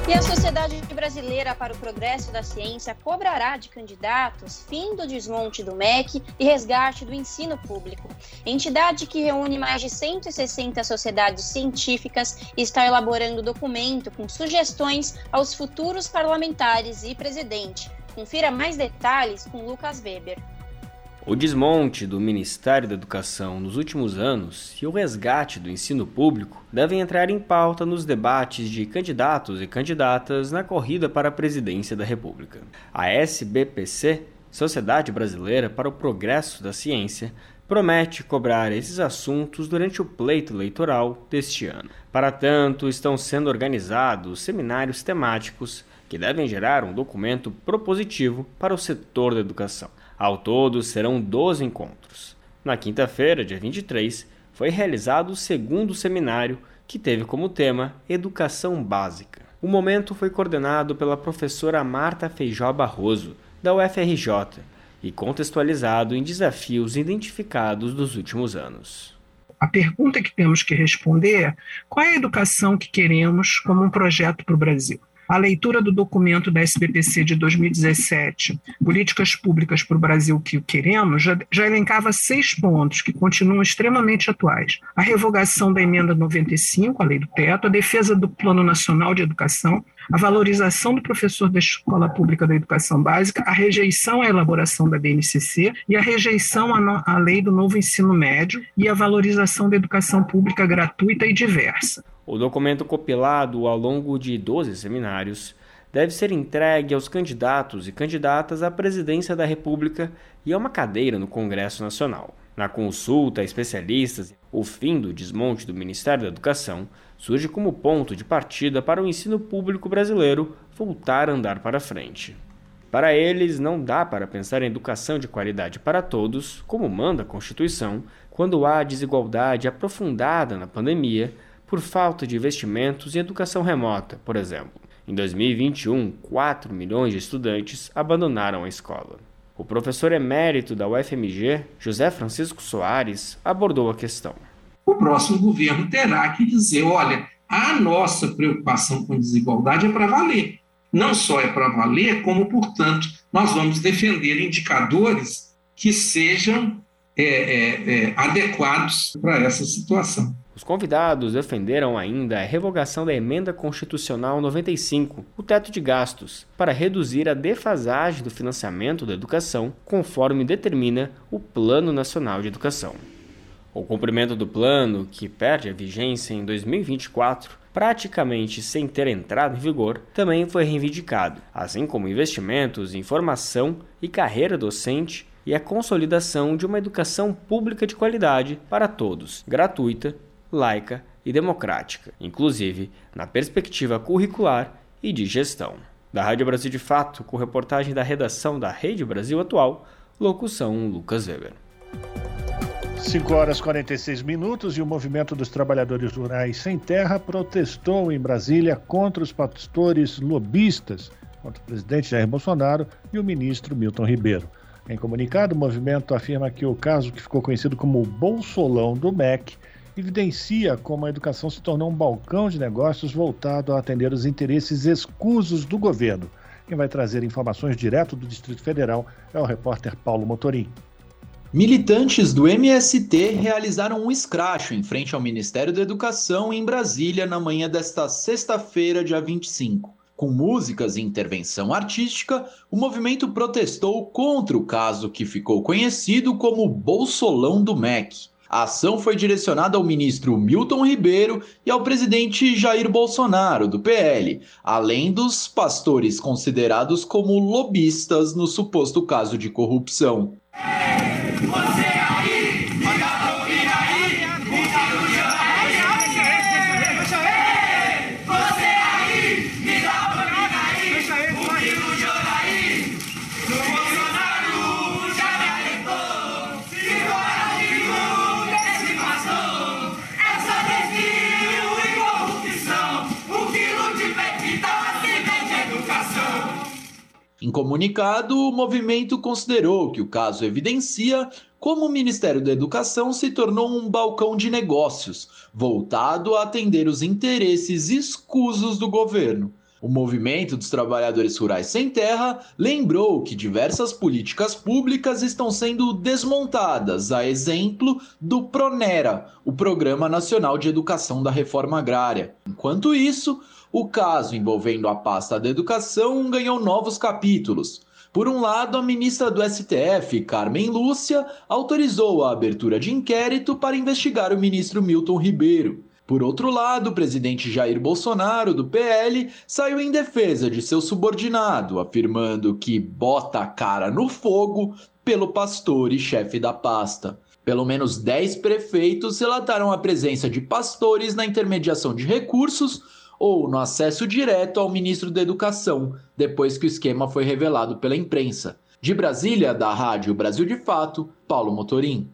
E a Sociedade Brasileira para o Progresso da Ciência cobrará de candidatos fim do desmonte do MEC e resgate do ensino público. Entidade que reúne mais de 160 sociedades científicas está elaborando documento com sugestões aos futuros parlamentares e presidente. Confira mais detalhes com Lucas Weber. O desmonte do Ministério da Educação nos últimos anos e o resgate do ensino público devem entrar em pauta nos debates de candidatos e candidatas na corrida para a presidência da República. A SBPC, Sociedade Brasileira para o Progresso da Ciência, promete cobrar esses assuntos durante o pleito eleitoral deste ano. Para tanto, estão sendo organizados seminários temáticos que devem gerar um documento propositivo para o setor da educação. Ao todo, serão 12 encontros. Na quinta-feira, dia 23, foi realizado o segundo seminário, que teve como tema Educação Básica. O momento foi coordenado pela professora Marta Feijó Barroso, da UFRJ, e contextualizado em desafios identificados dos últimos anos. A pergunta que temos que responder é: qual é a educação que queremos como um projeto para o Brasil? A leitura do documento da SBPC de 2017, Políticas Públicas para o Brasil que queremos, já, já elencava seis pontos que continuam extremamente atuais. A revogação da emenda 95, a lei do teto, a defesa do Plano Nacional de Educação, a valorização do professor da Escola Pública da Educação Básica, a rejeição à elaboração da BNCC e a rejeição à, no, à lei do novo ensino médio e a valorização da educação pública gratuita e diversa. O documento compilado ao longo de 12 seminários deve ser entregue aos candidatos e candidatas à presidência da República e a uma cadeira no Congresso Nacional. Na consulta a especialistas, o fim do desmonte do Ministério da Educação surge como ponto de partida para o ensino público brasileiro voltar a andar para frente. Para eles, não dá para pensar em educação de qualidade para todos, como manda a Constituição, quando há desigualdade aprofundada na pandemia por falta de investimentos em educação remota, por exemplo. Em 2021, 4 milhões de estudantes abandonaram a escola. O professor emérito da UFMG, José Francisco Soares, abordou a questão. O próximo governo terá que dizer: olha, a nossa preocupação com desigualdade é para valer. Não só é para valer, como, portanto, nós vamos defender indicadores que sejam é, é, é, adequados para essa situação. Os convidados defenderam ainda a revogação da Emenda Constitucional 95, o teto de gastos, para reduzir a defasagem do financiamento da educação, conforme determina o Plano Nacional de Educação. O cumprimento do plano, que perde a vigência em 2024, praticamente sem ter entrado em vigor, também foi reivindicado, assim como investimentos em formação e carreira docente e a consolidação de uma educação pública de qualidade para todos, gratuita laica e democrática, inclusive na perspectiva curricular e de gestão. Da Rádio Brasil de Fato, com reportagem da redação da Rede Brasil Atual, locução Lucas Weber. 5 horas e 46 minutos e o movimento dos trabalhadores rurais sem terra protestou em Brasília contra os pastores lobistas, contra o presidente Jair Bolsonaro e o ministro Milton Ribeiro. Em comunicado, o movimento afirma que o caso que ficou conhecido como o Bolsolão do MEC evidencia como a educação se tornou um balcão de negócios voltado a atender os interesses escusos do governo. Quem vai trazer informações direto do Distrito Federal é o repórter Paulo Motorim. Militantes do MST realizaram um escracho em frente ao Ministério da Educação em Brasília na manhã desta sexta-feira, dia 25. Com músicas e intervenção artística, o movimento protestou contra o caso que ficou conhecido como Bolsolão do MEC. A ação foi direcionada ao ministro Milton Ribeiro e ao presidente Jair Bolsonaro, do PL, além dos pastores considerados como lobistas no suposto caso de corrupção. Você Em comunicado, o movimento considerou que o caso evidencia como o Ministério da Educação se tornou um balcão de negócios, voltado a atender os interesses escusos do governo. O movimento dos trabalhadores rurais sem terra lembrou que diversas políticas públicas estão sendo desmontadas, a exemplo do Pronera, o Programa Nacional de Educação da Reforma Agrária. Enquanto isso, o caso envolvendo a pasta da educação ganhou novos capítulos. Por um lado, a ministra do STF, Carmen Lúcia, autorizou a abertura de inquérito para investigar o ministro Milton Ribeiro. Por outro lado, o presidente Jair Bolsonaro, do PL, saiu em defesa de seu subordinado, afirmando que bota a cara no fogo pelo pastor e chefe da pasta. Pelo menos 10 prefeitos relataram a presença de pastores na intermediação de recursos ou no acesso direto ao ministro da Educação, depois que o esquema foi revelado pela imprensa. De Brasília, da Rádio Brasil de Fato, Paulo Motorim.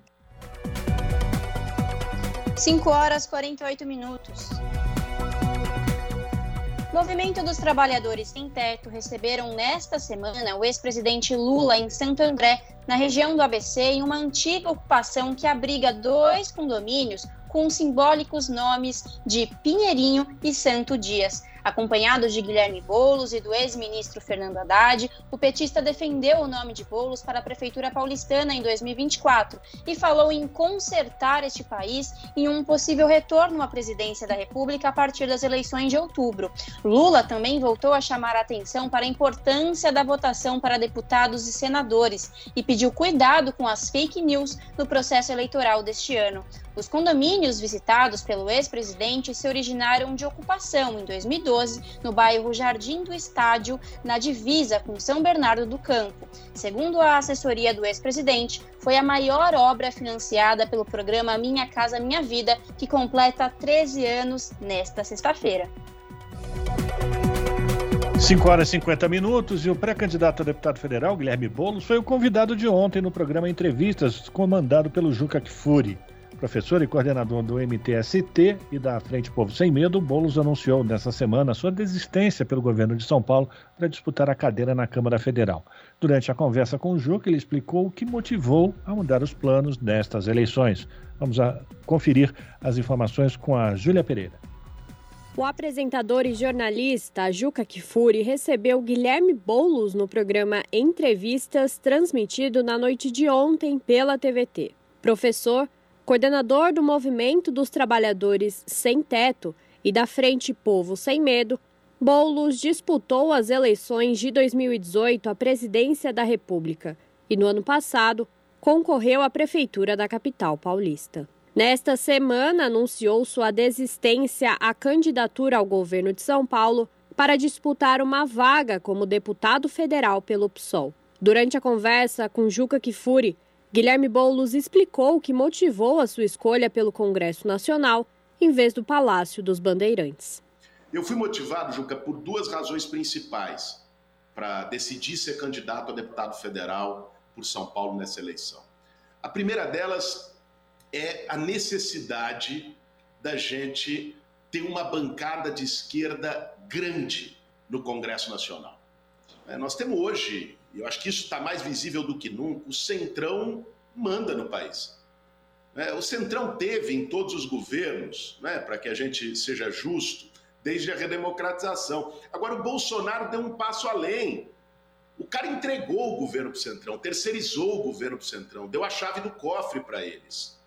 5 horas 48 minutos. Movimento dos Trabalhadores Sem Teto receberam nesta semana o ex-presidente Lula em Santo André, na região do ABC, em uma antiga ocupação que abriga dois condomínios com os simbólicos nomes de Pinheirinho e Santo Dias. Acompanhado de Guilherme Boulos e do ex-ministro Fernando Haddad, o petista defendeu o nome de Boulos para a Prefeitura paulistana em 2024 e falou em consertar este país em um possível retorno à presidência da República a partir das eleições de outubro. Lula também voltou a chamar a atenção para a importância da votação para deputados e senadores e pediu cuidado com as fake news no processo eleitoral deste ano. Os condomínios visitados pelo ex-presidente se originaram de ocupação em 2012 no bairro Jardim do Estádio, na divisa com São Bernardo do Campo. Segundo a assessoria do ex-presidente, foi a maior obra financiada pelo programa Minha Casa Minha Vida, que completa 13 anos nesta sexta-feira. 5 horas e 50 minutos e o pré-candidato a deputado federal, Guilherme Boulos, foi o convidado de ontem no programa Entrevistas, comandado pelo Juca Kfouri. Professor e coordenador do MTST e da Frente Povo Sem Medo, Boulos anunciou nessa semana sua desistência pelo governo de São Paulo para disputar a cadeira na Câmara Federal. Durante a conversa com o Juca, ele explicou o que motivou a mudar os planos nestas eleições. Vamos conferir as informações com a Júlia Pereira. O apresentador e jornalista Juca Kifuri recebeu Guilherme Boulos no programa Entrevistas, transmitido na noite de ontem pela TVT. Professor, coordenador do Movimento dos Trabalhadores Sem Teto e da Frente Povo Sem Medo, Boulos disputou as eleições de 2018 à presidência da República e, no ano passado, concorreu à prefeitura da capital paulista. Nesta semana, anunciou sua desistência à candidatura ao governo de São Paulo para disputar uma vaga como deputado federal pelo PSOL. Durante a conversa com Juca Kifuri, Guilherme Boulos explicou o que motivou a sua escolha pelo Congresso Nacional em vez do Palácio dos Bandeirantes. Eu fui motivado, Juca, por duas razões principais para decidir ser candidato a deputado federal por São Paulo nessa eleição. A primeira delas é a necessidade da gente ter uma bancada de esquerda grande no Congresso Nacional. É, nós temos hoje eu acho que isso está mais visível do que nunca, o Centrão manda no país. É, o Centrão teve em todos os governos, né, para que a gente seja justo, desde a redemocratização. Agora, o Bolsonaro deu um passo além. O cara entregou o governo para o Centrão, terceirizou o governo para o Centrão, deu a chave do cofre para eles.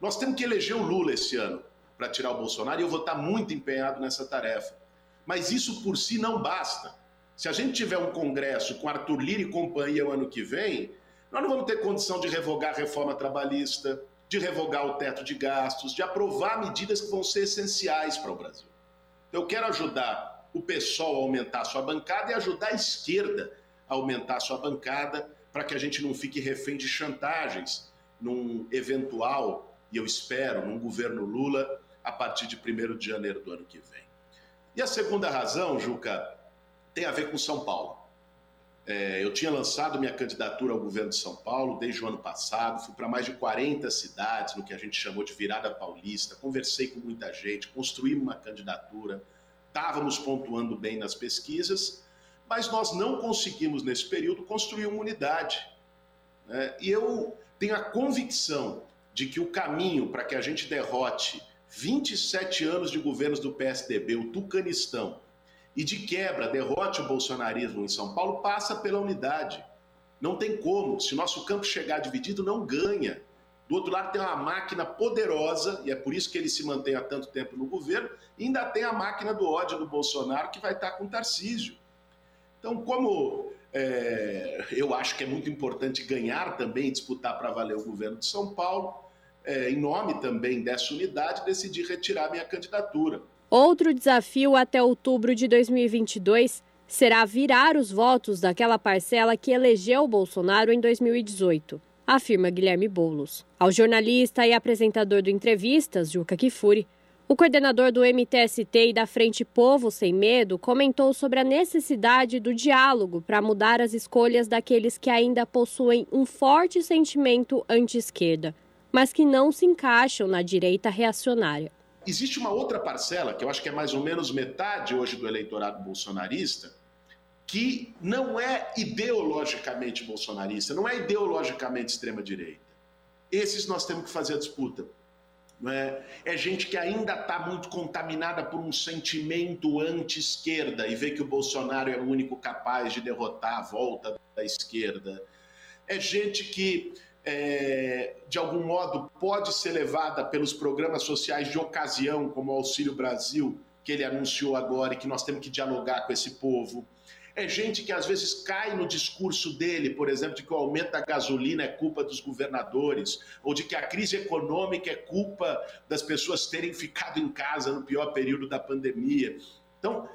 Nós temos que eleger o Lula esse ano para tirar o Bolsonaro e eu vou estar muito empenhado nessa tarefa. Mas isso por si não basta. Se a gente tiver um congresso com Arthur Lira e companhia o ano que vem, nós não vamos ter condição de revogar a reforma trabalhista, de revogar o teto de gastos, de aprovar medidas que vão ser essenciais para o Brasil. Então, eu quero ajudar o PSOL a aumentar a sua bancada e ajudar a esquerda a aumentar a sua bancada para que a gente não fique refém de chantagens num eventual, e eu espero, num governo Lula a partir de 1 de janeiro do ano que vem. E a segunda razão, Juca, tem a ver com São Paulo. É, eu tinha lançado minha candidatura ao governo de São Paulo desde o ano passado, fui para mais de 40 cidades, no que a gente chamou de virada paulista, conversei com muita gente, construímos uma candidatura, estávamos pontuando bem nas pesquisas, mas nós não conseguimos, nesse período, construir uma unidade. Né? E eu tenho a convicção de que o caminho para que a gente derrote 27 anos de governos do PSDB, o Tucanistão, e de quebra derrote o bolsonarismo em São Paulo passa pela unidade. Não tem como. Se nosso campo chegar dividido, não ganha. Do outro lado tem uma máquina poderosa, e é por isso que ele se mantém há tanto tempo no governo, e ainda tem a máquina do ódio do Bolsonaro que vai estar com Tarcísio. Então, como é, eu acho que é muito importante ganhar também, disputar para valer o governo de São Paulo, é, em nome também dessa unidade, decidi retirar minha candidatura. Outro desafio até outubro de 2022 será virar os votos daquela parcela que elegeu Bolsonaro em 2018, afirma Guilherme Boulos. Ao jornalista e apresentador do Entrevistas, Juca Kifuri, o coordenador do MTST e da Frente Povo Sem Medo comentou sobre a necessidade do diálogo para mudar as escolhas daqueles que ainda possuem um forte sentimento anti-esquerda, mas que não se encaixam na direita reacionária. Existe uma outra parcela, que eu acho que é mais ou menos metade hoje do eleitorado bolsonarista, que não é ideologicamente bolsonarista, não é ideologicamente extrema-direita. Esses nós temos que fazer a disputa. É? é gente que ainda está muito contaminada por um sentimento anti-esquerda e vê que o Bolsonaro é o único capaz de derrotar a volta da esquerda. É gente que, é, de algum modo, pode ser levada pelos programas sociais de ocasião, como o Auxílio Brasil, que ele anunciou agora e que nós temos que dialogar com esse povo. É gente que às vezes cai no discurso dele, por exemplo, de que o aumento da gasolina é culpa dos governadores, ou de que a crise econômica é culpa das pessoas terem ficado em casa no pior período da pandemia. Então,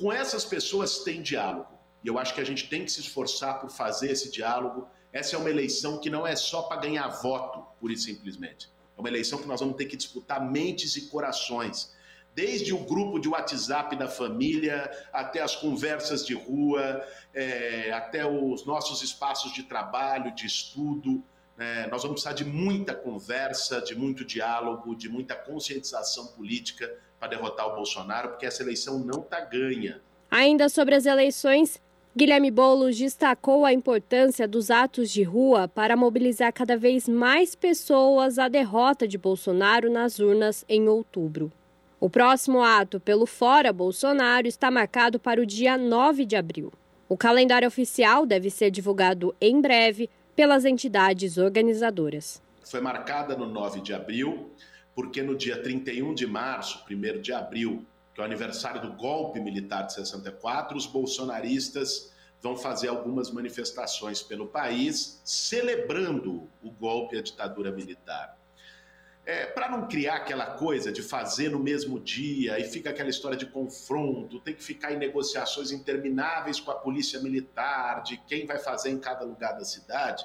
com essas pessoas tem diálogo. E eu acho que a gente tem que se esforçar por fazer esse diálogo. Essa é uma eleição que não é só para ganhar voto, pura e simplesmente. É uma eleição que nós vamos ter que disputar mentes e corações desde o grupo de WhatsApp da família, até as conversas de rua, é, até os nossos espaços de trabalho, de estudo. É, nós vamos precisar de muita conversa, de muito diálogo, de muita conscientização política para derrotar o Bolsonaro, porque essa eleição não está ganha. Ainda sobre as eleições, Guilherme Boulos destacou a importância dos atos de rua para mobilizar cada vez mais pessoas à derrota de Bolsonaro nas urnas em outubro. O próximo ato pelo Fora Bolsonaro está marcado para o dia 9 de abril. O calendário oficial deve ser divulgado em breve pelas entidades organizadoras. Foi marcada no 9 de abril, porque no dia 31 de março, 1 de abril, que é o aniversário do golpe militar de 64, os bolsonaristas vão fazer algumas manifestações pelo país celebrando o golpe a ditadura militar. É, para não criar aquela coisa de fazer no mesmo dia e fica aquela história de confronto, tem que ficar em negociações intermináveis com a polícia militar, de quem vai fazer em cada lugar da cidade,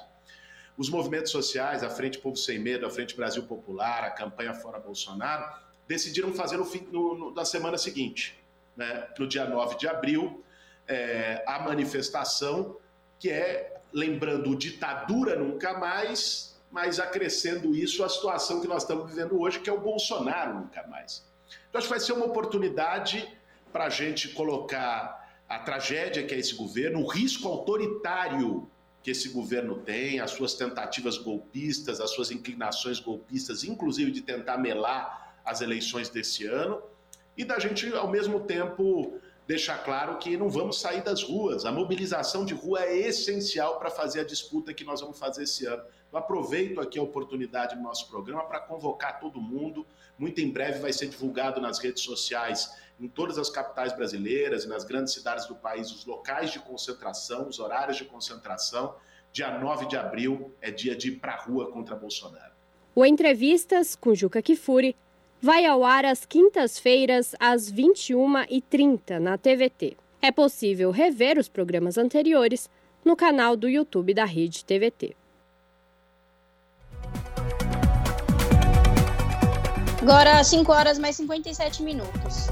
os movimentos sociais, a Frente Povo Sem Medo, a Frente Brasil Popular, a campanha Fora Bolsonaro, decidiram fazer no fim, no, no, na semana seguinte, né, no dia 9 de abril, é, a manifestação que é, lembrando, ditadura nunca mais, mas acrescendo isso à situação que nós estamos vivendo hoje, que é o Bolsonaro nunca mais. Então, acho que vai ser uma oportunidade para a gente colocar a tragédia que é esse governo, o risco autoritário que esse governo tem, as suas tentativas golpistas, as suas inclinações golpistas, inclusive de tentar melar as eleições desse ano, e da gente, ao mesmo tempo, deixar claro que não vamos sair das ruas. A mobilização de rua é essencial para fazer a disputa que nós vamos fazer esse ano. Eu aproveito aqui a oportunidade no nosso programa para convocar todo mundo. Muito em breve vai ser divulgado nas redes sociais, em todas as capitais brasileiras e nas grandes cidades do país, os locais de concentração, os horários de concentração. Dia 9 de abril é dia de ir para a rua contra Bolsonaro. O Entrevistas com Juca Kifuri vai ao ar às quintas-feiras, às 21h30, na TVT. É possível rever os programas anteriores no canal do YouTube da Rede TVT. Agora, 5 horas mais 57 minutos.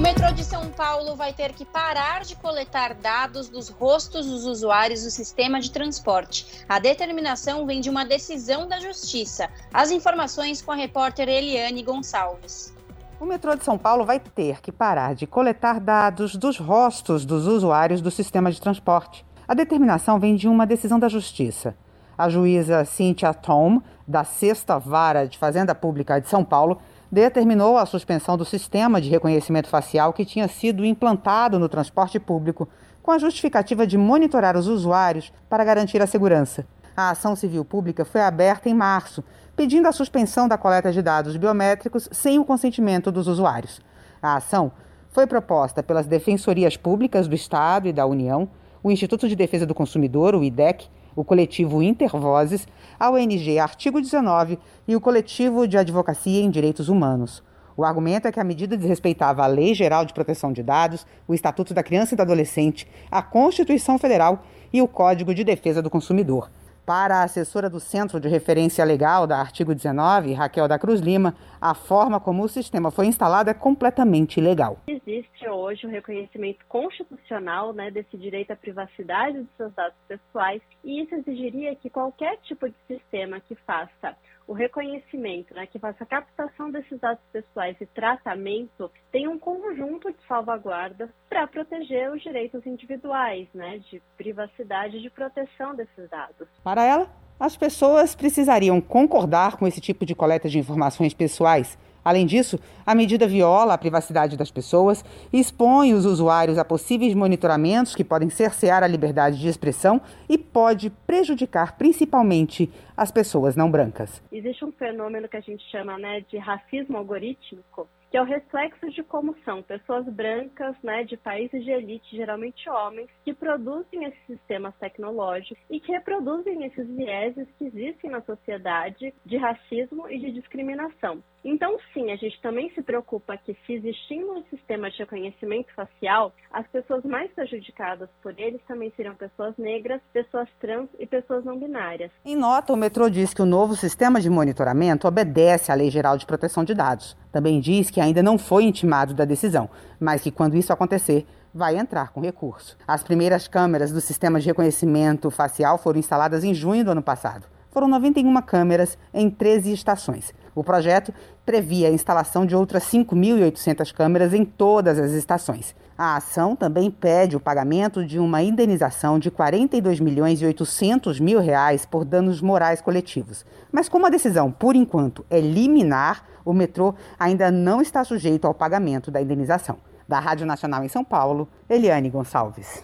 O metrô de São Paulo vai ter que parar de coletar dados dos rostos dos usuários do sistema de transporte. A determinação vem de uma decisão da Justiça. As informações com a repórter Eliane Gonçalves. O metrô de São Paulo vai ter que parar de coletar dados dos rostos dos usuários do sistema de transporte. A determinação vem de uma decisão da Justiça. A juíza Cynthia Tom, da Sexta Vara de Fazenda Pública de São Paulo, determinou a suspensão do sistema de reconhecimento facial que tinha sido implantado no transporte público, com a justificativa de monitorar os usuários para garantir a segurança. A ação civil pública foi aberta em março, pedindo a suspensão da coleta de dados biométricos sem o consentimento dos usuários. A ação foi proposta pelas Defensorias Públicas do Estado e da União, o Instituto de Defesa do Consumidor, o IDEC, o coletivo Intervozes, a ONG Artigo 19 e o coletivo de Advocacia em Direitos Humanos. O argumento é que a medida desrespeitava a Lei Geral de Proteção de Dados, o Estatuto da Criança e do Adolescente, a Constituição Federal e o Código de Defesa do Consumidor. Para a assessora do Centro de Referência Legal da Artigo 19, Raquel da Cruz Lima, a forma como o sistema foi instalado é completamente ilegal. Existe hoje um reconhecimento constitucional né, desse direito à privacidade dos seus dados pessoais e isso exigiria que qualquer tipo de sistema que faça o reconhecimento, né, que faça a captação desses dados pessoais e tratamento, tem um conjunto de salvaguardas para proteger os direitos individuais, né, de privacidade de proteção desses dados. Para ela, As pessoas precisariam concordar com esse tipo de coleta de informações pessoais Além disso, a medida viola a privacidade das pessoas e expõe os usuários a possíveis monitoramentos que podem cercear a liberdade de expressão e pode prejudicar principalmente as pessoas não brancas. Existe um fenômeno que a gente chama né, de racismo algorítmico, que é o reflexo de como são pessoas brancas, né, de países de elite, geralmente homens, que produzem esses sistemas tecnológicos e que reproduzem esses vieses que existem na sociedade de racismo e de discriminação. Então, sim, a gente também se preocupa que, se existindo um sistema de reconhecimento facial, as pessoas mais prejudicadas por eles também seriam pessoas negras, pessoas trans e pessoas não binárias. Em nota, o metrô diz que o novo sistema de monitoramento obedece à Lei Geral de Proteção de Dados. Também diz que ainda não foi intimado da decisão, mas que, quando isso acontecer, vai entrar com recurso. As primeiras câmeras do sistema de reconhecimento facial foram instaladas em junho do ano passado. Foram 91 câmeras em 13 estações. O projeto previa a instalação de outras 5.800 câmeras em todas as estações. A ação também pede o pagamento de uma indenização de 42 milhões e 800 mil reais por danos morais coletivos. Mas como a decisão, por enquanto, é liminar, o metrô ainda não está sujeito ao pagamento da indenização. Da Rádio Nacional em São Paulo, Eliane Gonçalves.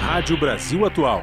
Rádio Brasil Atual.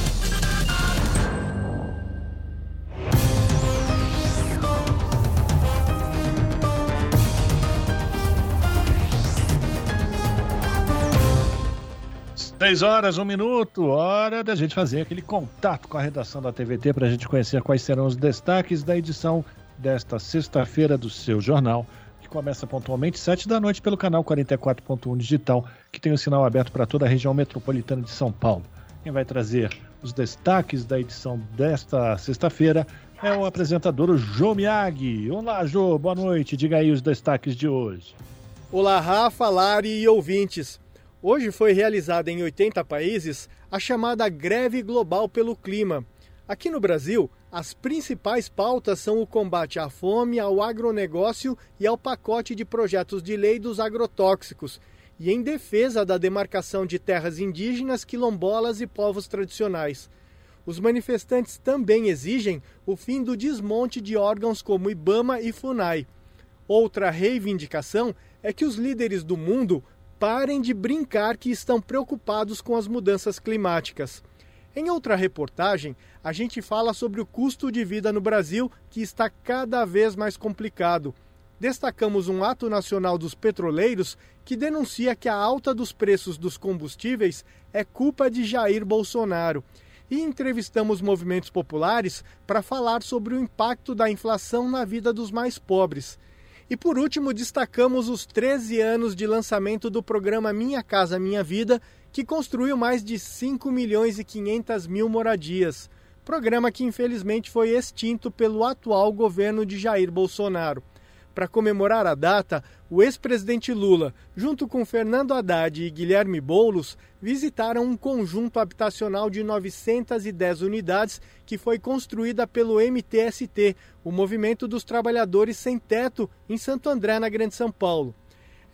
Seis horas, um minuto, hora da gente fazer aquele contato com a redação da TVT para a gente conhecer quais serão os destaques da edição desta sexta-feira do seu jornal, que começa pontualmente sete da noite pelo canal 44.1 Digital, que tem o sinal aberto para toda a região metropolitana de São Paulo. Quem vai trazer os destaques da edição desta sexta-feira é o apresentador Jô Miyagi. Olá, Jô, boa noite. Diga aí os destaques de hoje. Olá, Rafa, Lari e ouvintes. Hoje foi realizada em 80 países a chamada Greve Global pelo Clima. Aqui no Brasil, as principais pautas são o combate à fome, ao agronegócio e ao pacote de projetos de lei dos agrotóxicos, e em defesa da demarcação de terras indígenas, quilombolas e povos tradicionais. Os manifestantes também exigem o fim do desmonte de órgãos como IBAMA e FUNAI. Outra reivindicação é que os líderes do mundo parem de brincar que estão preocupados com as mudanças climáticas. Em outra reportagem, a gente fala sobre o custo de vida no Brasil, que está cada vez mais complicado. Destacamos um ato nacional dos petroleiros que denuncia que a alta dos preços dos combustíveis é culpa de Jair Bolsonaro. E entrevistamos movimentos populares para falar sobre o impacto da inflação na vida dos mais pobres. E por último, destacamos os 13 anos de lançamento do programa Minha Casa Minha Vida, que construiu mais de 5 milhões e 500 mil moradias. Programa que infelizmente foi extinto pelo atual governo de Jair Bolsonaro. Para comemorar a data, o ex-presidente Lula, junto com Fernando Haddad e Guilherme Boulos, visitaram um conjunto habitacional de 910 unidades que foi construída pelo MTST, o Movimento dos Trabalhadores Sem Teto, em Santo André, na Grande São Paulo.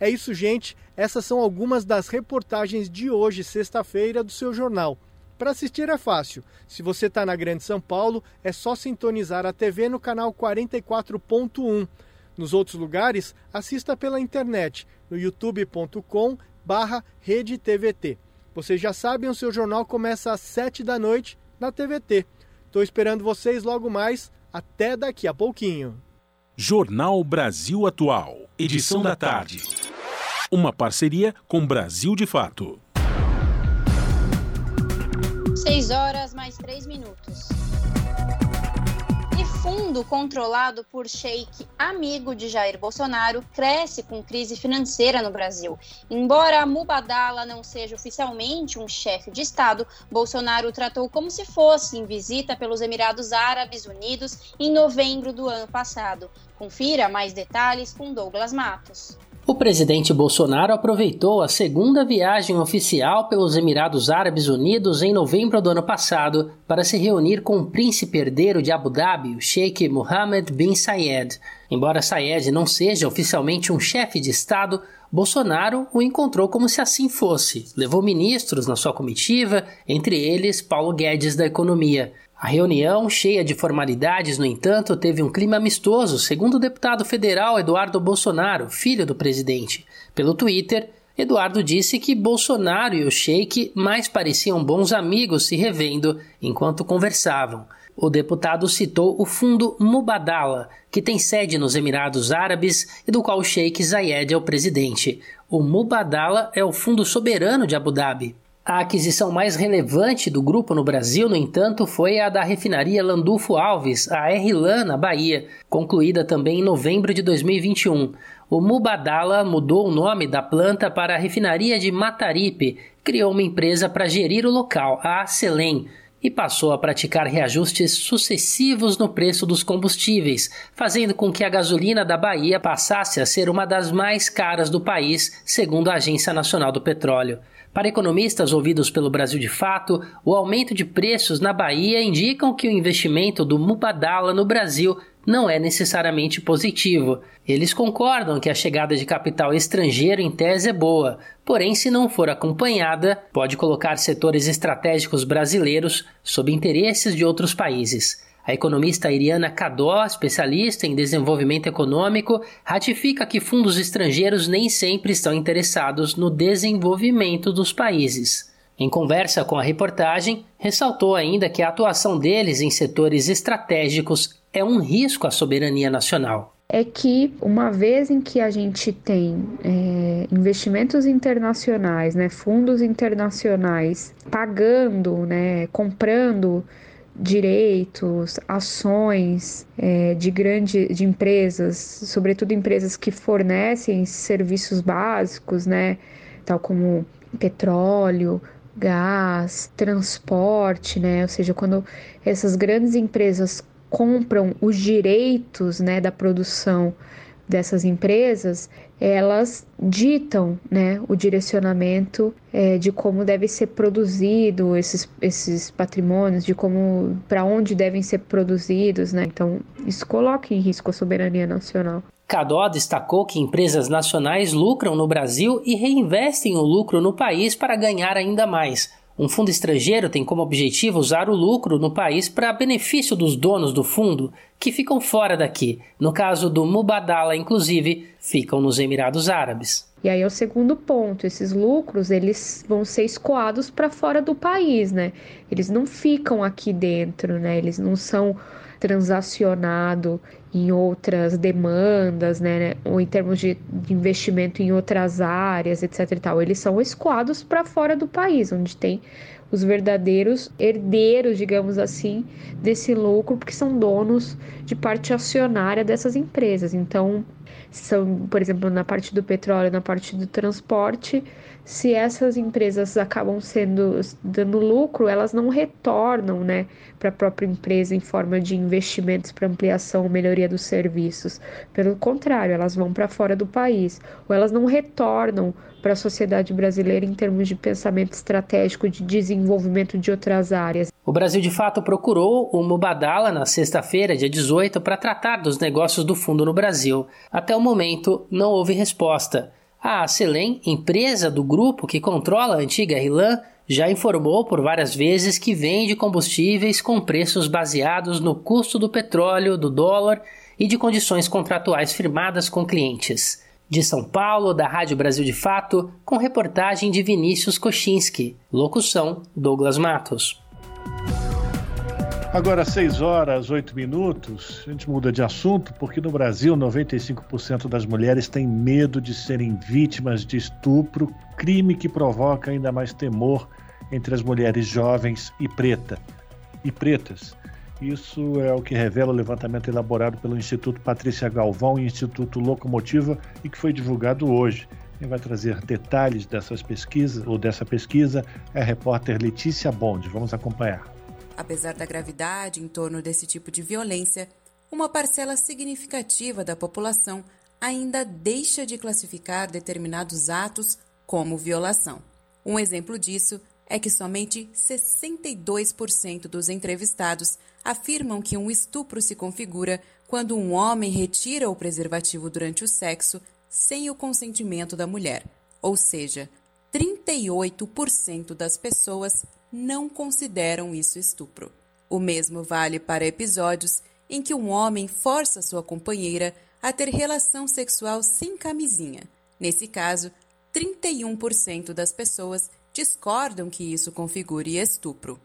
É isso, gente. Essas são algumas das reportagens de hoje, sexta-feira, do seu jornal. Para assistir é fácil. Se você está na Grande São Paulo, é só sintonizar a TV no canal 44.1. Nos outros lugares, assista pela internet no youtube.com barra redetvt. Vocês já sabem, o seu jornal começa às 7 da noite na TVT. Estou esperando vocês logo mais. Até daqui a pouquinho. Jornal Brasil Atual. Edição da tarde. Uma parceria com Brasil de Fato. 6 horas mais 3 minutos fundo controlado por sheik amigo de Jair Bolsonaro cresce com crise financeira no Brasil. Embora Mubadala não seja oficialmente um chefe de Estado, Bolsonaro o tratou como se fosse em visita pelos Emirados Árabes Unidos em novembro do ano passado. Confira mais detalhes com Douglas Matos. O presidente Bolsonaro aproveitou a segunda viagem oficial pelos Emirados Árabes Unidos em novembro do ano passado para se reunir com o príncipe herdeiro de Abu Dhabi, o Sheikh Mohammed bin Zayed. Embora Zayed não seja oficialmente um chefe de Estado, Bolsonaro o encontrou como se assim fosse. Levou ministros na sua comitiva, entre eles Paulo Guedes da Economia. A reunião, cheia de formalidades, no entanto, teve um clima amistoso, segundo o deputado federal Eduardo Bolsonaro, filho do presidente. Pelo Twitter, Eduardo disse que Bolsonaro e o Sheik mais pareciam bons amigos se revendo enquanto conversavam. O deputado citou o fundo Mubadala, que tem sede nos Emirados Árabes e do qual o Sheikh Zayed é o presidente. O Mubadala é o fundo soberano de Abu Dhabi. A aquisição mais relevante do grupo no Brasil, no entanto, foi a da refinaria Landulfo Alves, a RLAN, na Bahia, concluída também em novembro de 2021. O Mubadala mudou o nome da planta para a refinaria de Mataripe, criou uma empresa para gerir o local, a Acelen, e passou a praticar reajustes sucessivos no preço dos combustíveis, fazendo com que a gasolina da Bahia passasse a ser uma das mais caras do país, segundo a Agência Nacional do Petróleo. Para economistas ouvidos pelo Brasil de Fato, o aumento de preços na Bahia indicam que o investimento do Mubadala no Brasil não é necessariamente positivo. Eles concordam que a chegada de capital estrangeiro em tese é boa, porém, se não for acompanhada, pode colocar setores estratégicos brasileiros sob interesses de outros países. A economista Iriana Cadó, especialista em desenvolvimento econômico, ratifica que fundos estrangeiros nem sempre estão interessados no desenvolvimento dos países. Em conversa com a reportagem, ressaltou ainda que a atuação deles em setores estratégicos é um risco à soberania nacional é que uma vez em que a gente tem é, investimentos internacionais, né, fundos internacionais pagando, né, comprando direitos, ações é, de grandes de empresas, sobretudo empresas que fornecem serviços básicos, né, tal como petróleo, gás, transporte, né, ou seja, quando essas grandes empresas compram os direitos, né, da produção dessas empresas, elas ditam né, o direcionamento é, de como deve ser produzido esses, esses patrimônios, de como para onde devem ser produzidos. Né? Então, isso coloca em risco a soberania nacional. Cadó destacou que empresas nacionais lucram no Brasil e reinvestem o lucro no país para ganhar ainda mais. Um fundo estrangeiro tem como objetivo usar o lucro no país para benefício dos donos do fundo, que ficam fora daqui. No caso do Mubadala, inclusive, ficam nos Emirados Árabes. E aí é o segundo ponto, esses lucros, eles vão ser escoados para fora do país, né? Eles não ficam aqui dentro, né? Eles não são transacionados em outras demandas, né, ou em termos de investimento em outras áreas, etc e tal. Eles são escoados para fora do país, onde tem os verdadeiros herdeiros, digamos assim, desse lucro, porque são donos de parte acionária dessas empresas. Então, são, por exemplo, na parte do petróleo, na parte do transporte, se essas empresas acabam sendo dando lucro, elas não retornam, né, para a própria empresa em forma de investimentos para ampliação ou melhoria dos serviços. Pelo contrário, elas vão para fora do país, ou elas não retornam para a sociedade brasileira em termos de pensamento estratégico de desenvolvimento de outras áreas. O Brasil de fato procurou o Mubadala na sexta-feira, dia 18, para tratar dos negócios do fundo no Brasil. Até o momento, não houve resposta. A Acelen, empresa do grupo que controla a antiga RLAN, já informou por várias vezes que vende combustíveis com preços baseados no custo do petróleo, do dólar e de condições contratuais firmadas com clientes. De São Paulo, da Rádio Brasil de Fato, com reportagem de Vinícius Kochinski. Locução: Douglas Matos. Agora, 6 horas, 8 minutos, a gente muda de assunto porque no Brasil 95% das mulheres têm medo de serem vítimas de estupro, crime que provoca ainda mais temor entre as mulheres jovens e preta e pretas. Isso é o que revela o levantamento elaborado pelo Instituto Patrícia Galvão e Instituto Locomotiva e que foi divulgado hoje. Quem vai trazer detalhes dessas pesquisas ou dessa pesquisa é a repórter Letícia Bond. Vamos acompanhar. Apesar da gravidade em torno desse tipo de violência, uma parcela significativa da população ainda deixa de classificar determinados atos como violação. Um exemplo disso é que somente 62% dos entrevistados afirmam que um estupro se configura quando um homem retira o preservativo durante o sexo sem o consentimento da mulher, ou seja, 38% das pessoas não consideram isso estupro. O mesmo vale para episódios em que um homem força sua companheira a ter relação sexual sem camisinha. Nesse caso, 31% das pessoas discordam que isso configure estupro.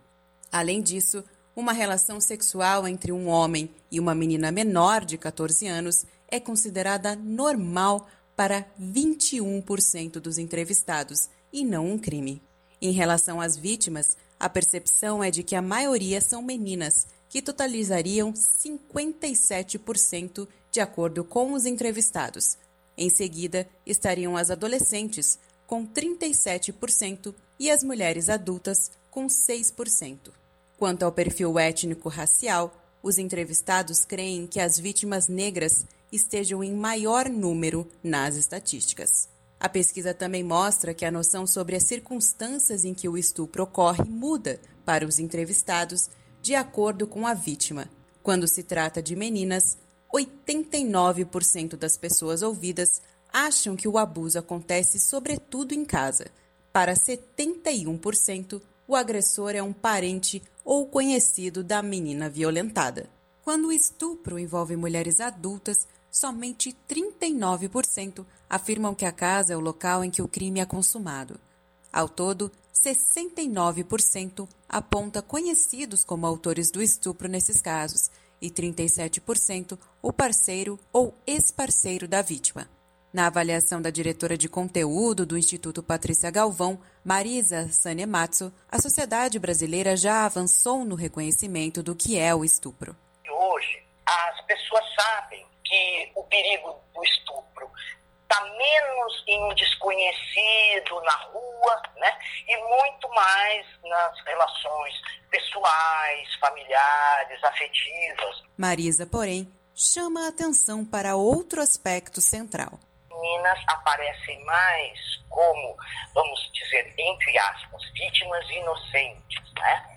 Além disso, uma relação sexual entre um homem e uma menina menor de 14 anos é considerada normal para 21% dos entrevistados e não um crime. Em relação às vítimas, a percepção é de que a maioria são meninas, que totalizariam 57% de acordo com os entrevistados. Em seguida, estariam as adolescentes, com 37%, e as mulheres adultas, com 6%. Quanto ao perfil étnico-racial, os entrevistados creem que as vítimas negras estejam em maior número nas estatísticas. A pesquisa também mostra que a noção sobre as circunstâncias em que o estupro ocorre muda para os entrevistados de acordo com a vítima. Quando se trata de meninas, 89% das pessoas ouvidas acham que o abuso acontece sobretudo em casa. Para 71%, o agressor é um parente ou conhecido da menina violentada. Quando o estupro envolve mulheres adultas, somente 39% afirmam que a casa é o local em que o crime é consumado. Ao todo, 69% aponta conhecidos como autores do estupro nesses casos e 37% o parceiro ou ex-parceiro da vítima. Na avaliação da diretora de conteúdo do Instituto Patrícia Galvão, Marisa Sanematsu, a sociedade brasileira já avançou no reconhecimento do que é o estupro. Hoje, as pessoas sabem que o perigo do estupro está menos em um desconhecido na rua, né? E muito mais nas relações pessoais, familiares, afetivas. Marisa, porém, chama a atenção para outro aspecto central meninas aparecem mais como, vamos dizer, entre aspas, vítimas inocentes, né?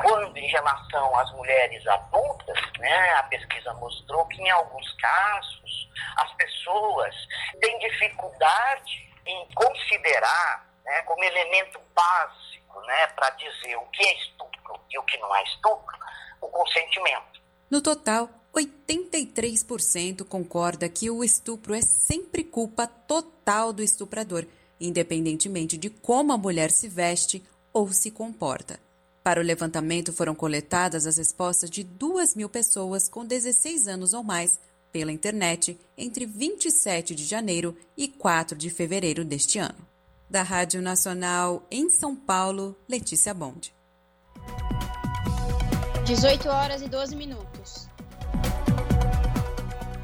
Quando, em relação às mulheres adultas, né, a pesquisa mostrou que, em alguns casos, as pessoas têm dificuldade em considerar né, como elemento básico né, para dizer o que é estupro e o que não é estupro, o consentimento. No total, 83% concorda que o estupro é sempre culpa total do estuprador, independentemente de como a mulher se veste ou se comporta. Para o levantamento foram coletadas as respostas de 2 mil pessoas com 16 anos ou mais pela internet entre 27 de janeiro e 4 de fevereiro deste ano. Da Rádio Nacional em São Paulo, Letícia Bond. 18 horas e 12 minutos.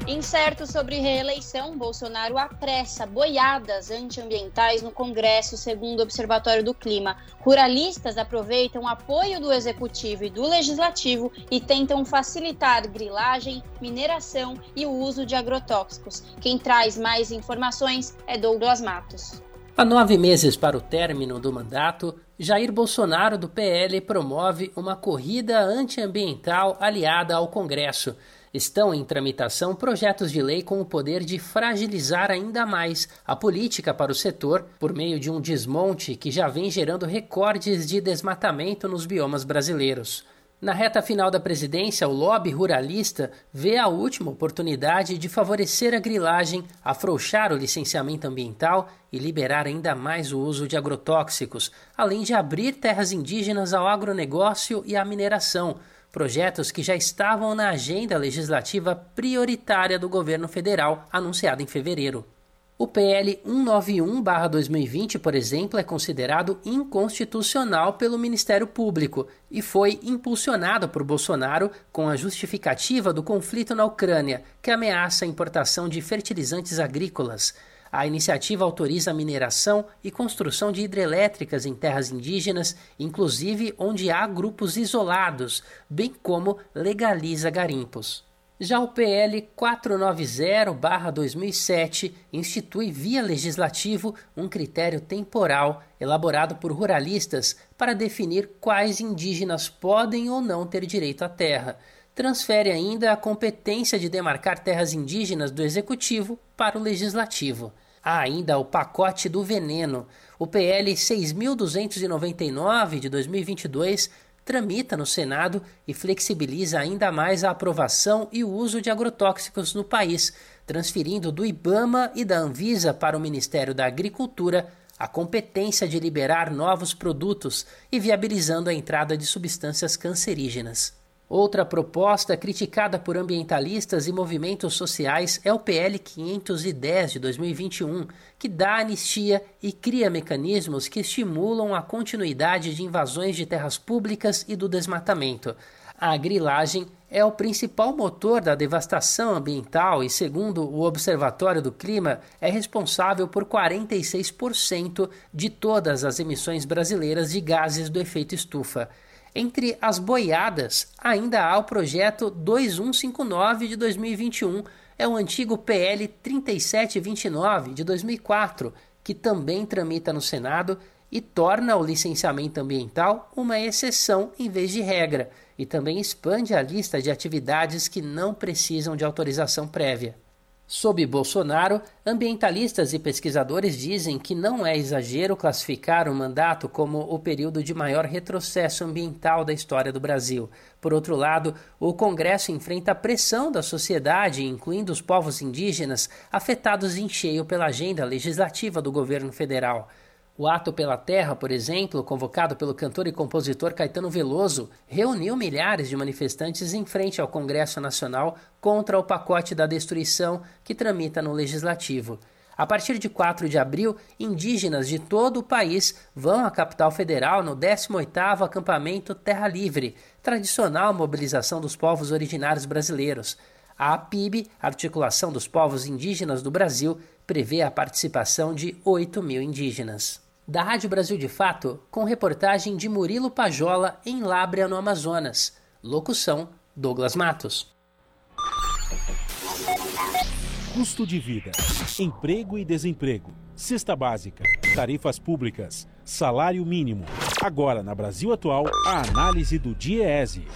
Incerto sobre reeleição, Bolsonaro apressa boiadas antiambientais no Congresso, segundo o Observatório do Clima. Ruralistas aproveitam apoio do Executivo e do Legislativo e tentam facilitar grilagem, mineração e o uso de agrotóxicos. Quem traz mais informações é Douglas Matos. Há nove meses para o término do mandato, Jair Bolsonaro, do PL, promove uma corrida antiambiental aliada ao Congresso. Estão em tramitação projetos de lei com o poder de fragilizar ainda mais a política para o setor por meio de um desmonte que já vem gerando recordes de desmatamento nos biomas brasileiros. Na reta final da presidência, o lobby ruralista vê a última oportunidade de favorecer a grilagem, afrouxar o licenciamento ambiental e liberar ainda mais o uso de agrotóxicos, além de abrir terras indígenas ao agronegócio e à mineração projetos que já estavam na agenda legislativa prioritária do governo federal, anunciada em fevereiro. O PL 191-2020, por exemplo, é considerado inconstitucional pelo Ministério Público e foi impulsionado por Bolsonaro com a justificativa do conflito na Ucrânia, que ameaça a importação de fertilizantes agrícolas. A iniciativa autoriza a mineração e construção de hidrelétricas em terras indígenas, inclusive onde há grupos isolados, bem como legaliza garimpos. Já o PL 490-2007 institui via legislativo um critério temporal elaborado por ruralistas para definir quais indígenas podem ou não ter direito à terra. Transfere ainda a competência de demarcar terras indígenas do executivo para o legislativo. Há ainda o pacote do veneno. O PL 6299 de 2022 tramita no Senado e flexibiliza ainda mais a aprovação e o uso de agrotóxicos no país, transferindo do IBAMA e da Anvisa para o Ministério da Agricultura a competência de liberar novos produtos e viabilizando a entrada de substâncias cancerígenas. Outra proposta criticada por ambientalistas e movimentos sociais é o PL 510 de 2021, que dá anistia e cria mecanismos que estimulam a continuidade de invasões de terras públicas e do desmatamento. A grilagem é o principal motor da devastação ambiental e, segundo o Observatório do Clima, é responsável por 46% de todas as emissões brasileiras de gases do efeito estufa. Entre as boiadas, ainda há o projeto 2159 de 2021, é o antigo PL 3729 de 2004, que também tramita no Senado e torna o licenciamento ambiental uma exceção em vez de regra, e também expande a lista de atividades que não precisam de autorização prévia. Sob Bolsonaro, ambientalistas e pesquisadores dizem que não é exagero classificar o mandato como o período de maior retrocesso ambiental da história do Brasil. Por outro lado, o Congresso enfrenta a pressão da sociedade, incluindo os povos indígenas, afetados em cheio pela agenda legislativa do governo federal. O Ato pela Terra, por exemplo, convocado pelo cantor e compositor Caetano Veloso, reuniu milhares de manifestantes em frente ao Congresso Nacional contra o pacote da destruição que tramita no Legislativo. A partir de 4 de abril, indígenas de todo o país vão à capital federal no 18º acampamento Terra Livre, tradicional mobilização dos povos originários brasileiros. A APIB, Articulação dos Povos Indígenas do Brasil, prevê a participação de 8 mil indígenas da Rádio Brasil de Fato, com reportagem de Murilo Pajola em Lábrea, no Amazonas. Locução: Douglas Matos. Custo de vida, emprego e desemprego, cesta básica, tarifas públicas, salário mínimo. Agora, na Brasil Atual, a análise do DIEESE.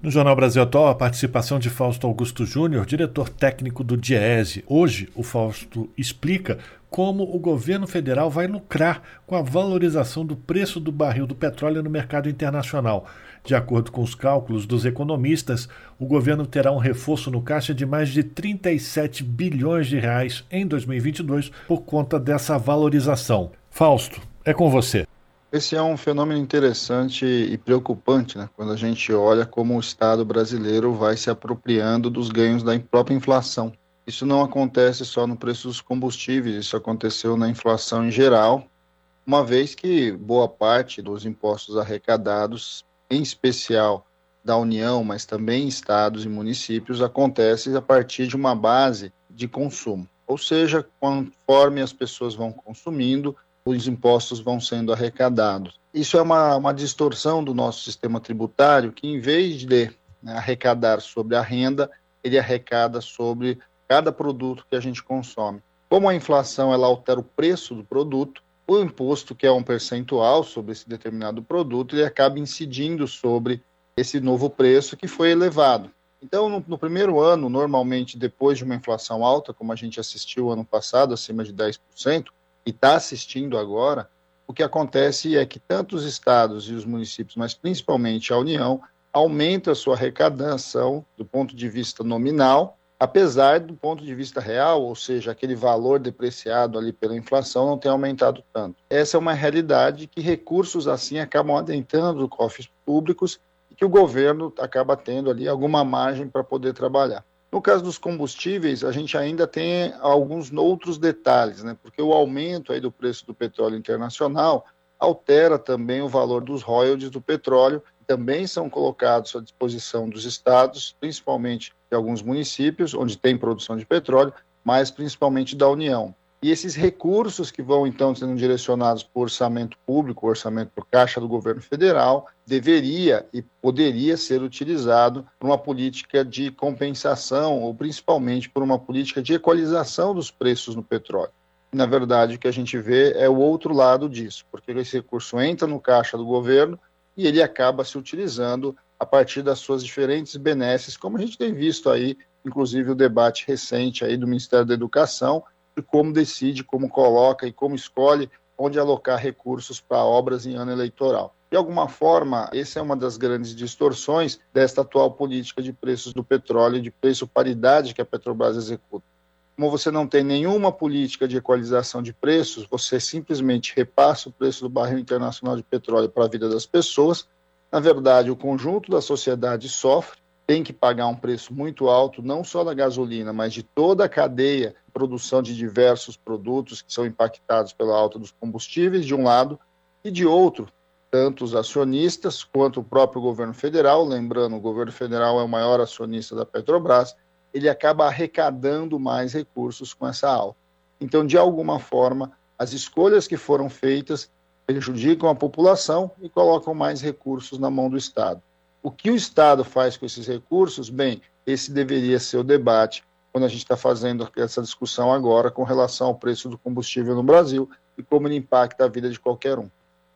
No Jornal Brasil Atual, a participação de Fausto Augusto Júnior, diretor técnico do DIEESE. Hoje, o Fausto explica como o governo federal vai lucrar com a valorização do preço do barril do petróleo no mercado internacional. De acordo com os cálculos dos economistas, o governo terá um reforço no caixa de mais de 37 bilhões de reais em 2022 por conta dessa valorização. Fausto, é com você. Esse é um fenômeno interessante e preocupante, né? quando a gente olha como o Estado brasileiro vai se apropriando dos ganhos da própria inflação. Isso não acontece só no preço dos combustíveis, isso aconteceu na inflação em geral, uma vez que boa parte dos impostos arrecadados, em especial da União, mas também estados e municípios, acontece a partir de uma base de consumo. Ou seja, conforme as pessoas vão consumindo, os impostos vão sendo arrecadados. Isso é uma, uma distorção do nosso sistema tributário, que em vez de né, arrecadar sobre a renda, ele arrecada sobre cada produto que a gente consome. Como a inflação ela altera o preço do produto, o imposto, que é um percentual sobre esse determinado produto, ele acaba incidindo sobre esse novo preço que foi elevado. Então, no, no, primeiro ano, normalmente, depois de uma inflação alta, como a gente assistiu ano passado, acima de 10%, e está assistindo agora, o que acontece é que tanto os estados e os municípios, mas principalmente a União, aumenta a sua arrecadação do ponto de vista nominal, apesar do ponto de vista real, ou seja, aquele valor depreciado ali pela inflação não ter aumentado tanto. Essa é uma realidade que recursos assim acabam adentrando os cofres públicos e que o governo acaba tendo ali alguma margem para poder trabalhar. No caso dos combustíveis, a gente ainda tem alguns outros detalhes, né? porque o aumento aí do preço do petróleo internacional altera também o valor dos royalties do petróleo, também são colocados à disposição dos estados, principalmente de alguns municípios onde tem produção de petróleo, mas principalmente da União. E esses recursos que vão então sendo direcionados para o orçamento público, orçamento para caixa do governo federal, deveria e poderia ser utilizado por uma política de compensação ou principalmente por uma política de equalização dos preços no petróleo. Na verdade, o que a gente vê é o outro lado disso, porque esse recurso entra no caixa do governo e ele acaba se utilizando a partir das suas diferentes benesses, como a gente tem visto aí, inclusive o debate recente aí do Ministério da Educação, de como decide, como coloca e como escolhe onde alocar recursos para obras em ano eleitoral. De alguma forma, essa é uma das grandes distorções desta atual política de preços do petróleo, de preço paridade que a Petrobras executa. Como você não tem nenhuma política de equalização de preços, você simplesmente repassa o preço do barril internacional de petróleo para a vida das pessoas. Na verdade, o conjunto da sociedade sofre, tem que pagar um preço muito alto, não só da gasolina, mas de toda a cadeia de produção de diversos produtos que são impactados pela alta dos combustíveis, de um lado, e de outro, tanto os acionistas quanto o próprio governo federal. Lembrando, o governo federal é o maior acionista da Petrobras, ele acaba arrecadando mais recursos com essa alta. Então, de alguma forma, as escolhas que foram feitas prejudicam a população e colocam mais recursos na mão do Estado. O que o Estado faz com esses recursos? Bem, esse deveria ser o debate quando a gente está fazendo essa discussão agora com relação ao preço do combustível no Brasil e como ele impacta a vida de qualquer um.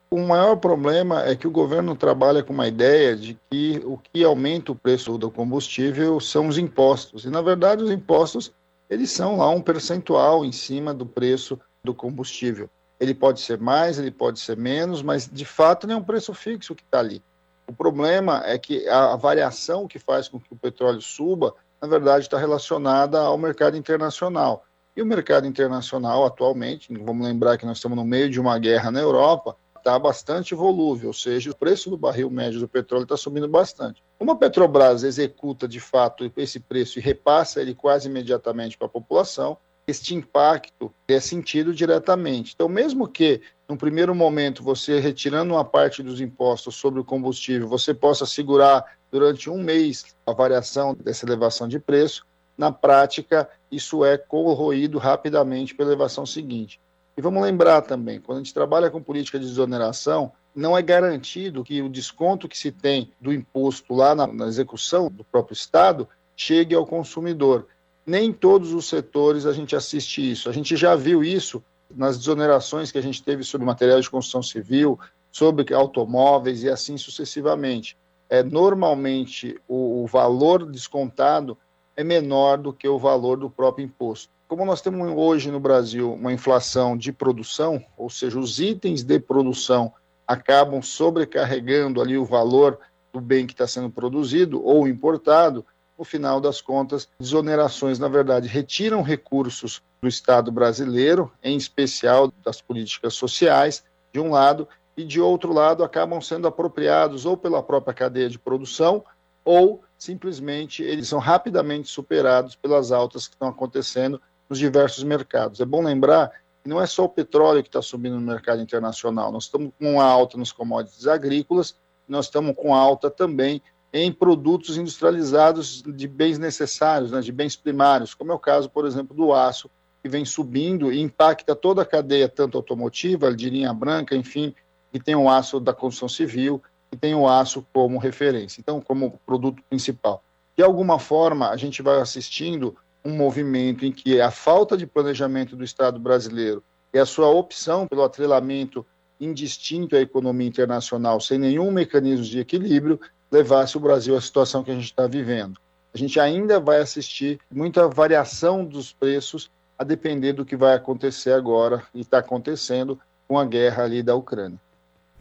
O maior problema é que o governo trabalha com uma ideia de que o que aumenta o preço do combustível são os impostos. E, na verdade, os impostos eles são lá um percentual em cima do preço do combustível. Ele pode ser mais, ele pode ser menos, mas de fato não é um preço fixo que está ali. O problema é que a variação que faz com que o petróleo suba, na verdade, está relacionada ao mercado internacional. E o mercado internacional, atualmente, vamos lembrar que nós estamos no meio de uma guerra na Europa, está bastante volúvel, ou seja, o preço do barril médio do petróleo está subindo bastante. Como a Petrobras executa de fato esse preço e repassa ele quase imediatamente para a população, este impacto é sentido diretamente. Então, mesmo que, no primeiro momento, você retirando uma parte dos impostos sobre o combustível, você possa segurar durante um mês a variação dessa elevação de preço, na prática, isso é corroído rapidamente pela elevação seguinte. E vamos lembrar também, quando a gente trabalha com política de desoneração, não é garantido que o desconto que se tem do imposto lá na, na execução do próprio Estado chegue ao consumidor nem todos os setores a gente assiste isso. A gente já viu isso nas desonerações que a gente teve sobre materiais de construção civil, sobre automóveis e assim sucessivamente. É, normalmente, o, o valor descontado é menor do que o valor do próprio imposto. Como nós temos hoje no Brasil uma inflação de produção, ou seja, os itens de produção acabam sobrecarregando ali o valor do bem que está sendo produzido ou importado, no final das contas, desonerações, na verdade, retiram recursos do Estado brasileiro, em especial das políticas sociais, de um lado, e de outro lado acabam sendo apropriados ou pela própria cadeia de produção ou simplesmente eles são rapidamente superados pelas altas que estão acontecendo nos diversos mercados. É bom lembrar que não é só o petróleo que está subindo no mercado internacional, nós estamos com alta nos commodities agrícolas, nós estamos com alta também em produtos industrializados de bens necessários, né, de bens primários, como é o caso, por exemplo, do aço, que vem subindo e impacta toda a cadeia, tanto automotiva, de linha branca, enfim, que tem o aço da construção civil, e tem o aço como referência, então, como produto principal. De alguma forma, a gente vai assistindo um movimento em que a falta de planejamento do Estado brasileiro e a sua opção pelo atrelamento indistinto à economia internacional, sem nenhum mecanismo de equilíbrio, levasse o Brasil à situação que a gente está vivendo. A gente ainda vai assistir muita variação dos preços a depender do que vai acontecer agora e está acontecendo com a guerra ali da Ucrânia.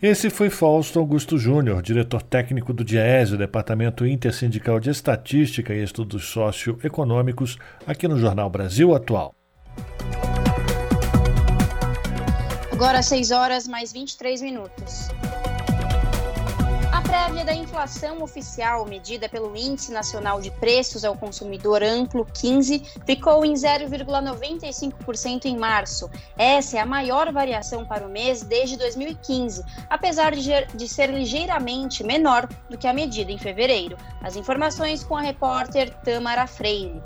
Esse foi Fausto Augusto Júnior, diretor técnico do DIESE, Departamento Intersindical de Estatística e Estudos Socioeconômicos, aqui no Jornal Brasil Atual. Agora 6 horas mais 23 minutos prévia da inflação oficial, medida pelo Índice Nacional de Preços ao Consumidor Amplo 15, ficou em 0,95% em março. Essa é a maior variação para o mês desde 2015, apesar de, ser ligeiramente menor do que a medida em fevereiro. As informações com a repórter Tamara Freire.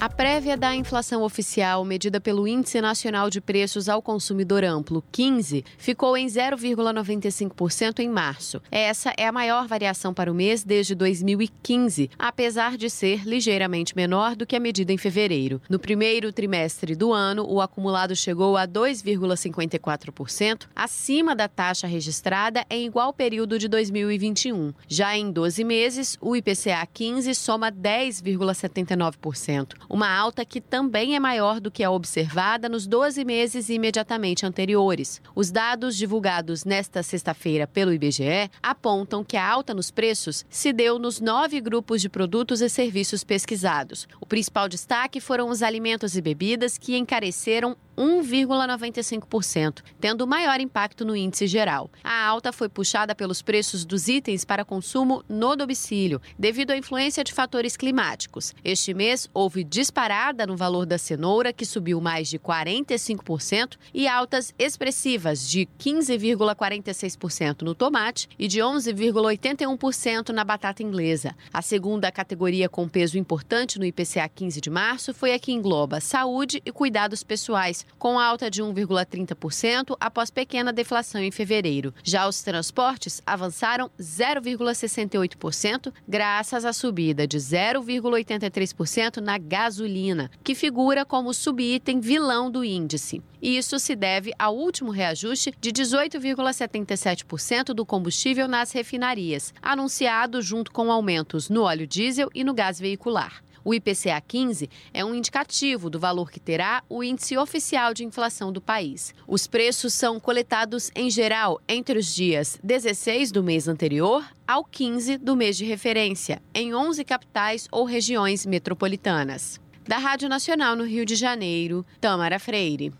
A prévia da inflação oficial, medida pelo Índice Nacional de Preços ao Consumidor Amplo, 15, ficou em 0,95% em março. Essa é a maior variação para o mês desde 2015, apesar de ser ligeiramente menor do que a medida em fevereiro. No primeiro trimestre do ano, o acumulado chegou a 2,54%, acima da taxa registrada em igual período de 2021. Já em 12 meses, o IPCA 15 soma 10,79% uma alta que também é maior do que a observada nos 12 meses imediatamente anteriores. Os dados divulgados nesta sexta-feira pelo IBGE apontam que a alta nos preços se deu nos nove grupos de produtos e serviços pesquisados. O principal destaque foram os alimentos e bebidas, que encareceram 1,95%, tendo maior impacto no índice geral. A alta foi puxada pelos preços dos itens para consumo no domicílio, devido à influência de fatores climáticos. Este mês houve disparada no valor da cenoura, que subiu mais de 45%, e altas expressivas de 15,46% no tomate e de 11,81% na batata inglesa. A segunda categoria com peso importante no IPCA 15 de março foi a que engloba saúde e cuidados pessoais com alta de 1,30% após pequena deflação em fevereiro. Já os transportes avançaram 0,68%, graças à subida de 0,83% na gasolina, que figura como subitem vilão do índice. Isso se deve ao último reajuste de 18,77% do combustível nas refinarias, anunciado junto com aumentos no óleo diesel e no gás veicular. O IPCA 15 é um indicativo do valor que terá o índice oficial de inflação do país. Os preços são coletados em geral entre os dias 16 do mês anterior ao 15 do mês de referência, em 11 capitais ou regiões metropolitanas. Da Rádio Nacional no Rio de Janeiro, Tamara Freire.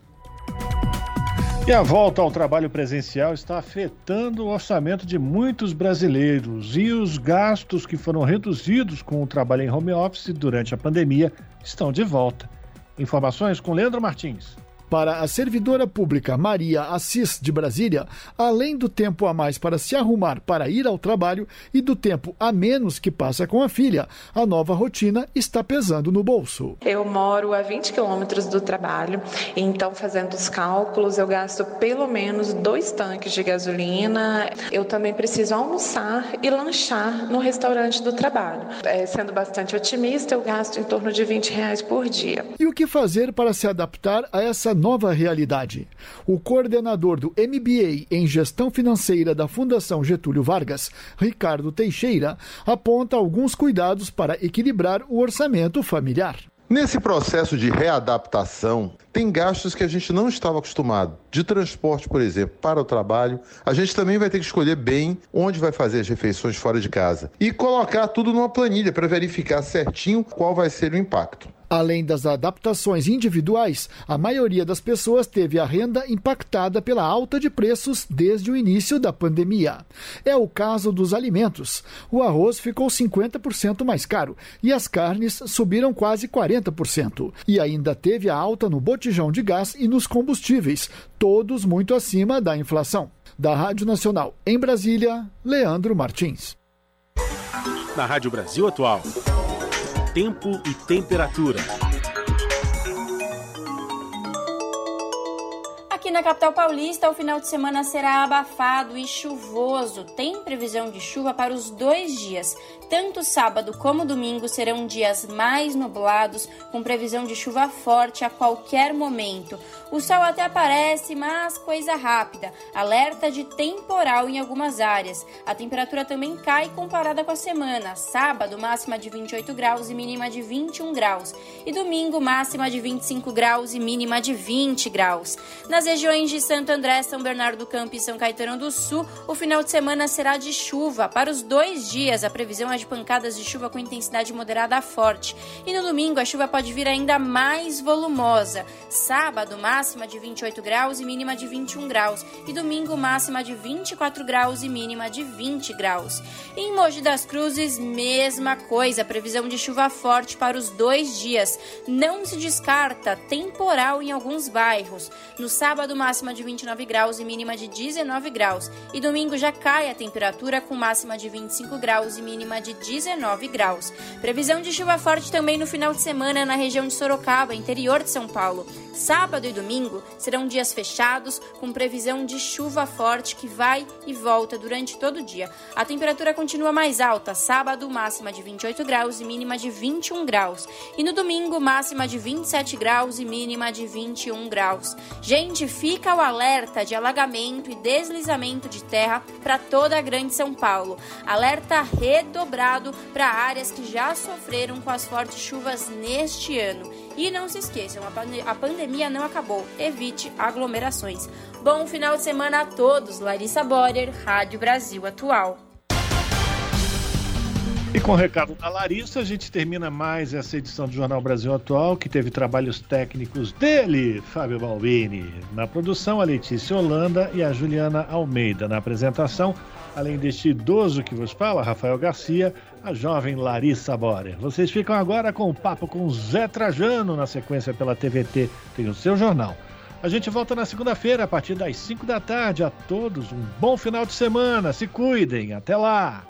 E a volta ao trabalho presencial está afetando o orçamento de muitos brasileiros e os gastos que foram reduzidos com o trabalho em home office durante a pandemia estão de volta. Informações com Leandro Martins. Para a servidora pública Maria Assis de Brasília, além do tempo a mais para se arrumar para ir ao trabalho e do tempo a menos que passa com a filha, a nova rotina está pesando no bolso. Eu moro a 20 quilômetros do trabalho, então fazendo os cálculos, eu gasto pelo menos dois tanques de gasolina. Eu também preciso almoçar e lanchar no restaurante do trabalho. É, sendo bastante otimista, eu gasto em torno de 20 reais por dia. E o que fazer para se adaptar a essa nova realidade. O coordenador do MBA em Gestão Financeira da Fundação Getúlio Vargas, Ricardo Teixeira, aponta alguns cuidados para equilibrar o orçamento familiar. Nesse processo de readaptação, tem gastos que a gente não estava acostumado. De transporte, por exemplo, para o trabalho. A gente também vai ter que escolher bem onde vai fazer as refeições fora de casa. E colocar tudo numa planilha para verificar certinho qual vai ser o impacto. Além das adaptações individuais, a maioria das pessoas teve a renda impactada pela alta de preços desde o início da pandemia. É o caso dos alimentos. O arroz ficou 50% mais caro e as carnes subiram quase 40%. E ainda teve a alta no botijão de gás e nos combustíveis, todos muito acima da inflação. Da Rádio Nacional em Brasília, Leandro Martins. Na Rádio Brasil Atual tempo e temperatura. Na capital paulista, o final de semana será abafado e chuvoso. Tem previsão de chuva para os dois dias. Tanto sábado como domingo serão dias mais nublados, com previsão de chuva forte a qualquer momento. O sol até aparece, mas coisa rápida. Alerta de temporal em algumas áreas. A temperatura também cai comparada com a semana. Sábado, máxima de 28 graus e mínima de 21 graus. E domingo, máxima de 25 graus e mínima de 20 graus. Nas regiões de Santo André, São Bernardo do Campo e São Caetano do Sul, o final de semana será de chuva. Para os dois dias, a previsão é de pancadas de chuva com intensidade moderada a forte. E no domingo, a chuva pode vir ainda mais volumosa. Sábado, máxima máxima de 28 graus e mínima de 21 graus, e domingo máxima de 24 graus e mínima de 20 graus. Em Mogi das Cruzes, mesma coisa, previsão de chuva forte para os dois dias. Não se descarta temporal em alguns bairros. No sábado, Sábado, máxima de 29 graus e mínima de 19 graus. E domingo já cai a temperatura com máxima de 25 graus e mínima de 19 graus. Previsão de chuva forte também no final de semana na região de Sorocaba, interior de São Paulo. Sábado e domingo serão dias fechados, com previsão de chuva forte que vai e volta durante todo o dia. A temperatura continua mais alta. Sábado, máxima de 28 graus e mínima de 21 graus. E no domingo, máxima de 27 graus e mínima de 21 graus. Gente, fica o alerta de alagamento e deslizamento de terra para toda a Grande São Paulo. Alerta redobrado para áreas que já sofreram com as fortes chuvas neste ano. E não se esqueçam, a pandemia não acabou. Evite aglomerações. Bom final de semana a todos. Larissa Borer, Rádio Brasil Atual. E com o recado da Larissa, a gente termina mais essa edição do Jornal Brasil Atual, que teve trabalhos técnicos dele, Fábio Balbini. Na produção, a Letícia Holanda e a Juliana Almeida. Na apresentação, além deste idoso que vos fala, Rafael Garcia, a jovem Larissa Borer. Vocês ficam agora com o papo com Zé Trajano, na sequência pela TVT, tem o seu jornal. A gente volta na segunda-feira, a partir das 5 da tarde. A todos um bom final de semana. Se cuidem. Até lá.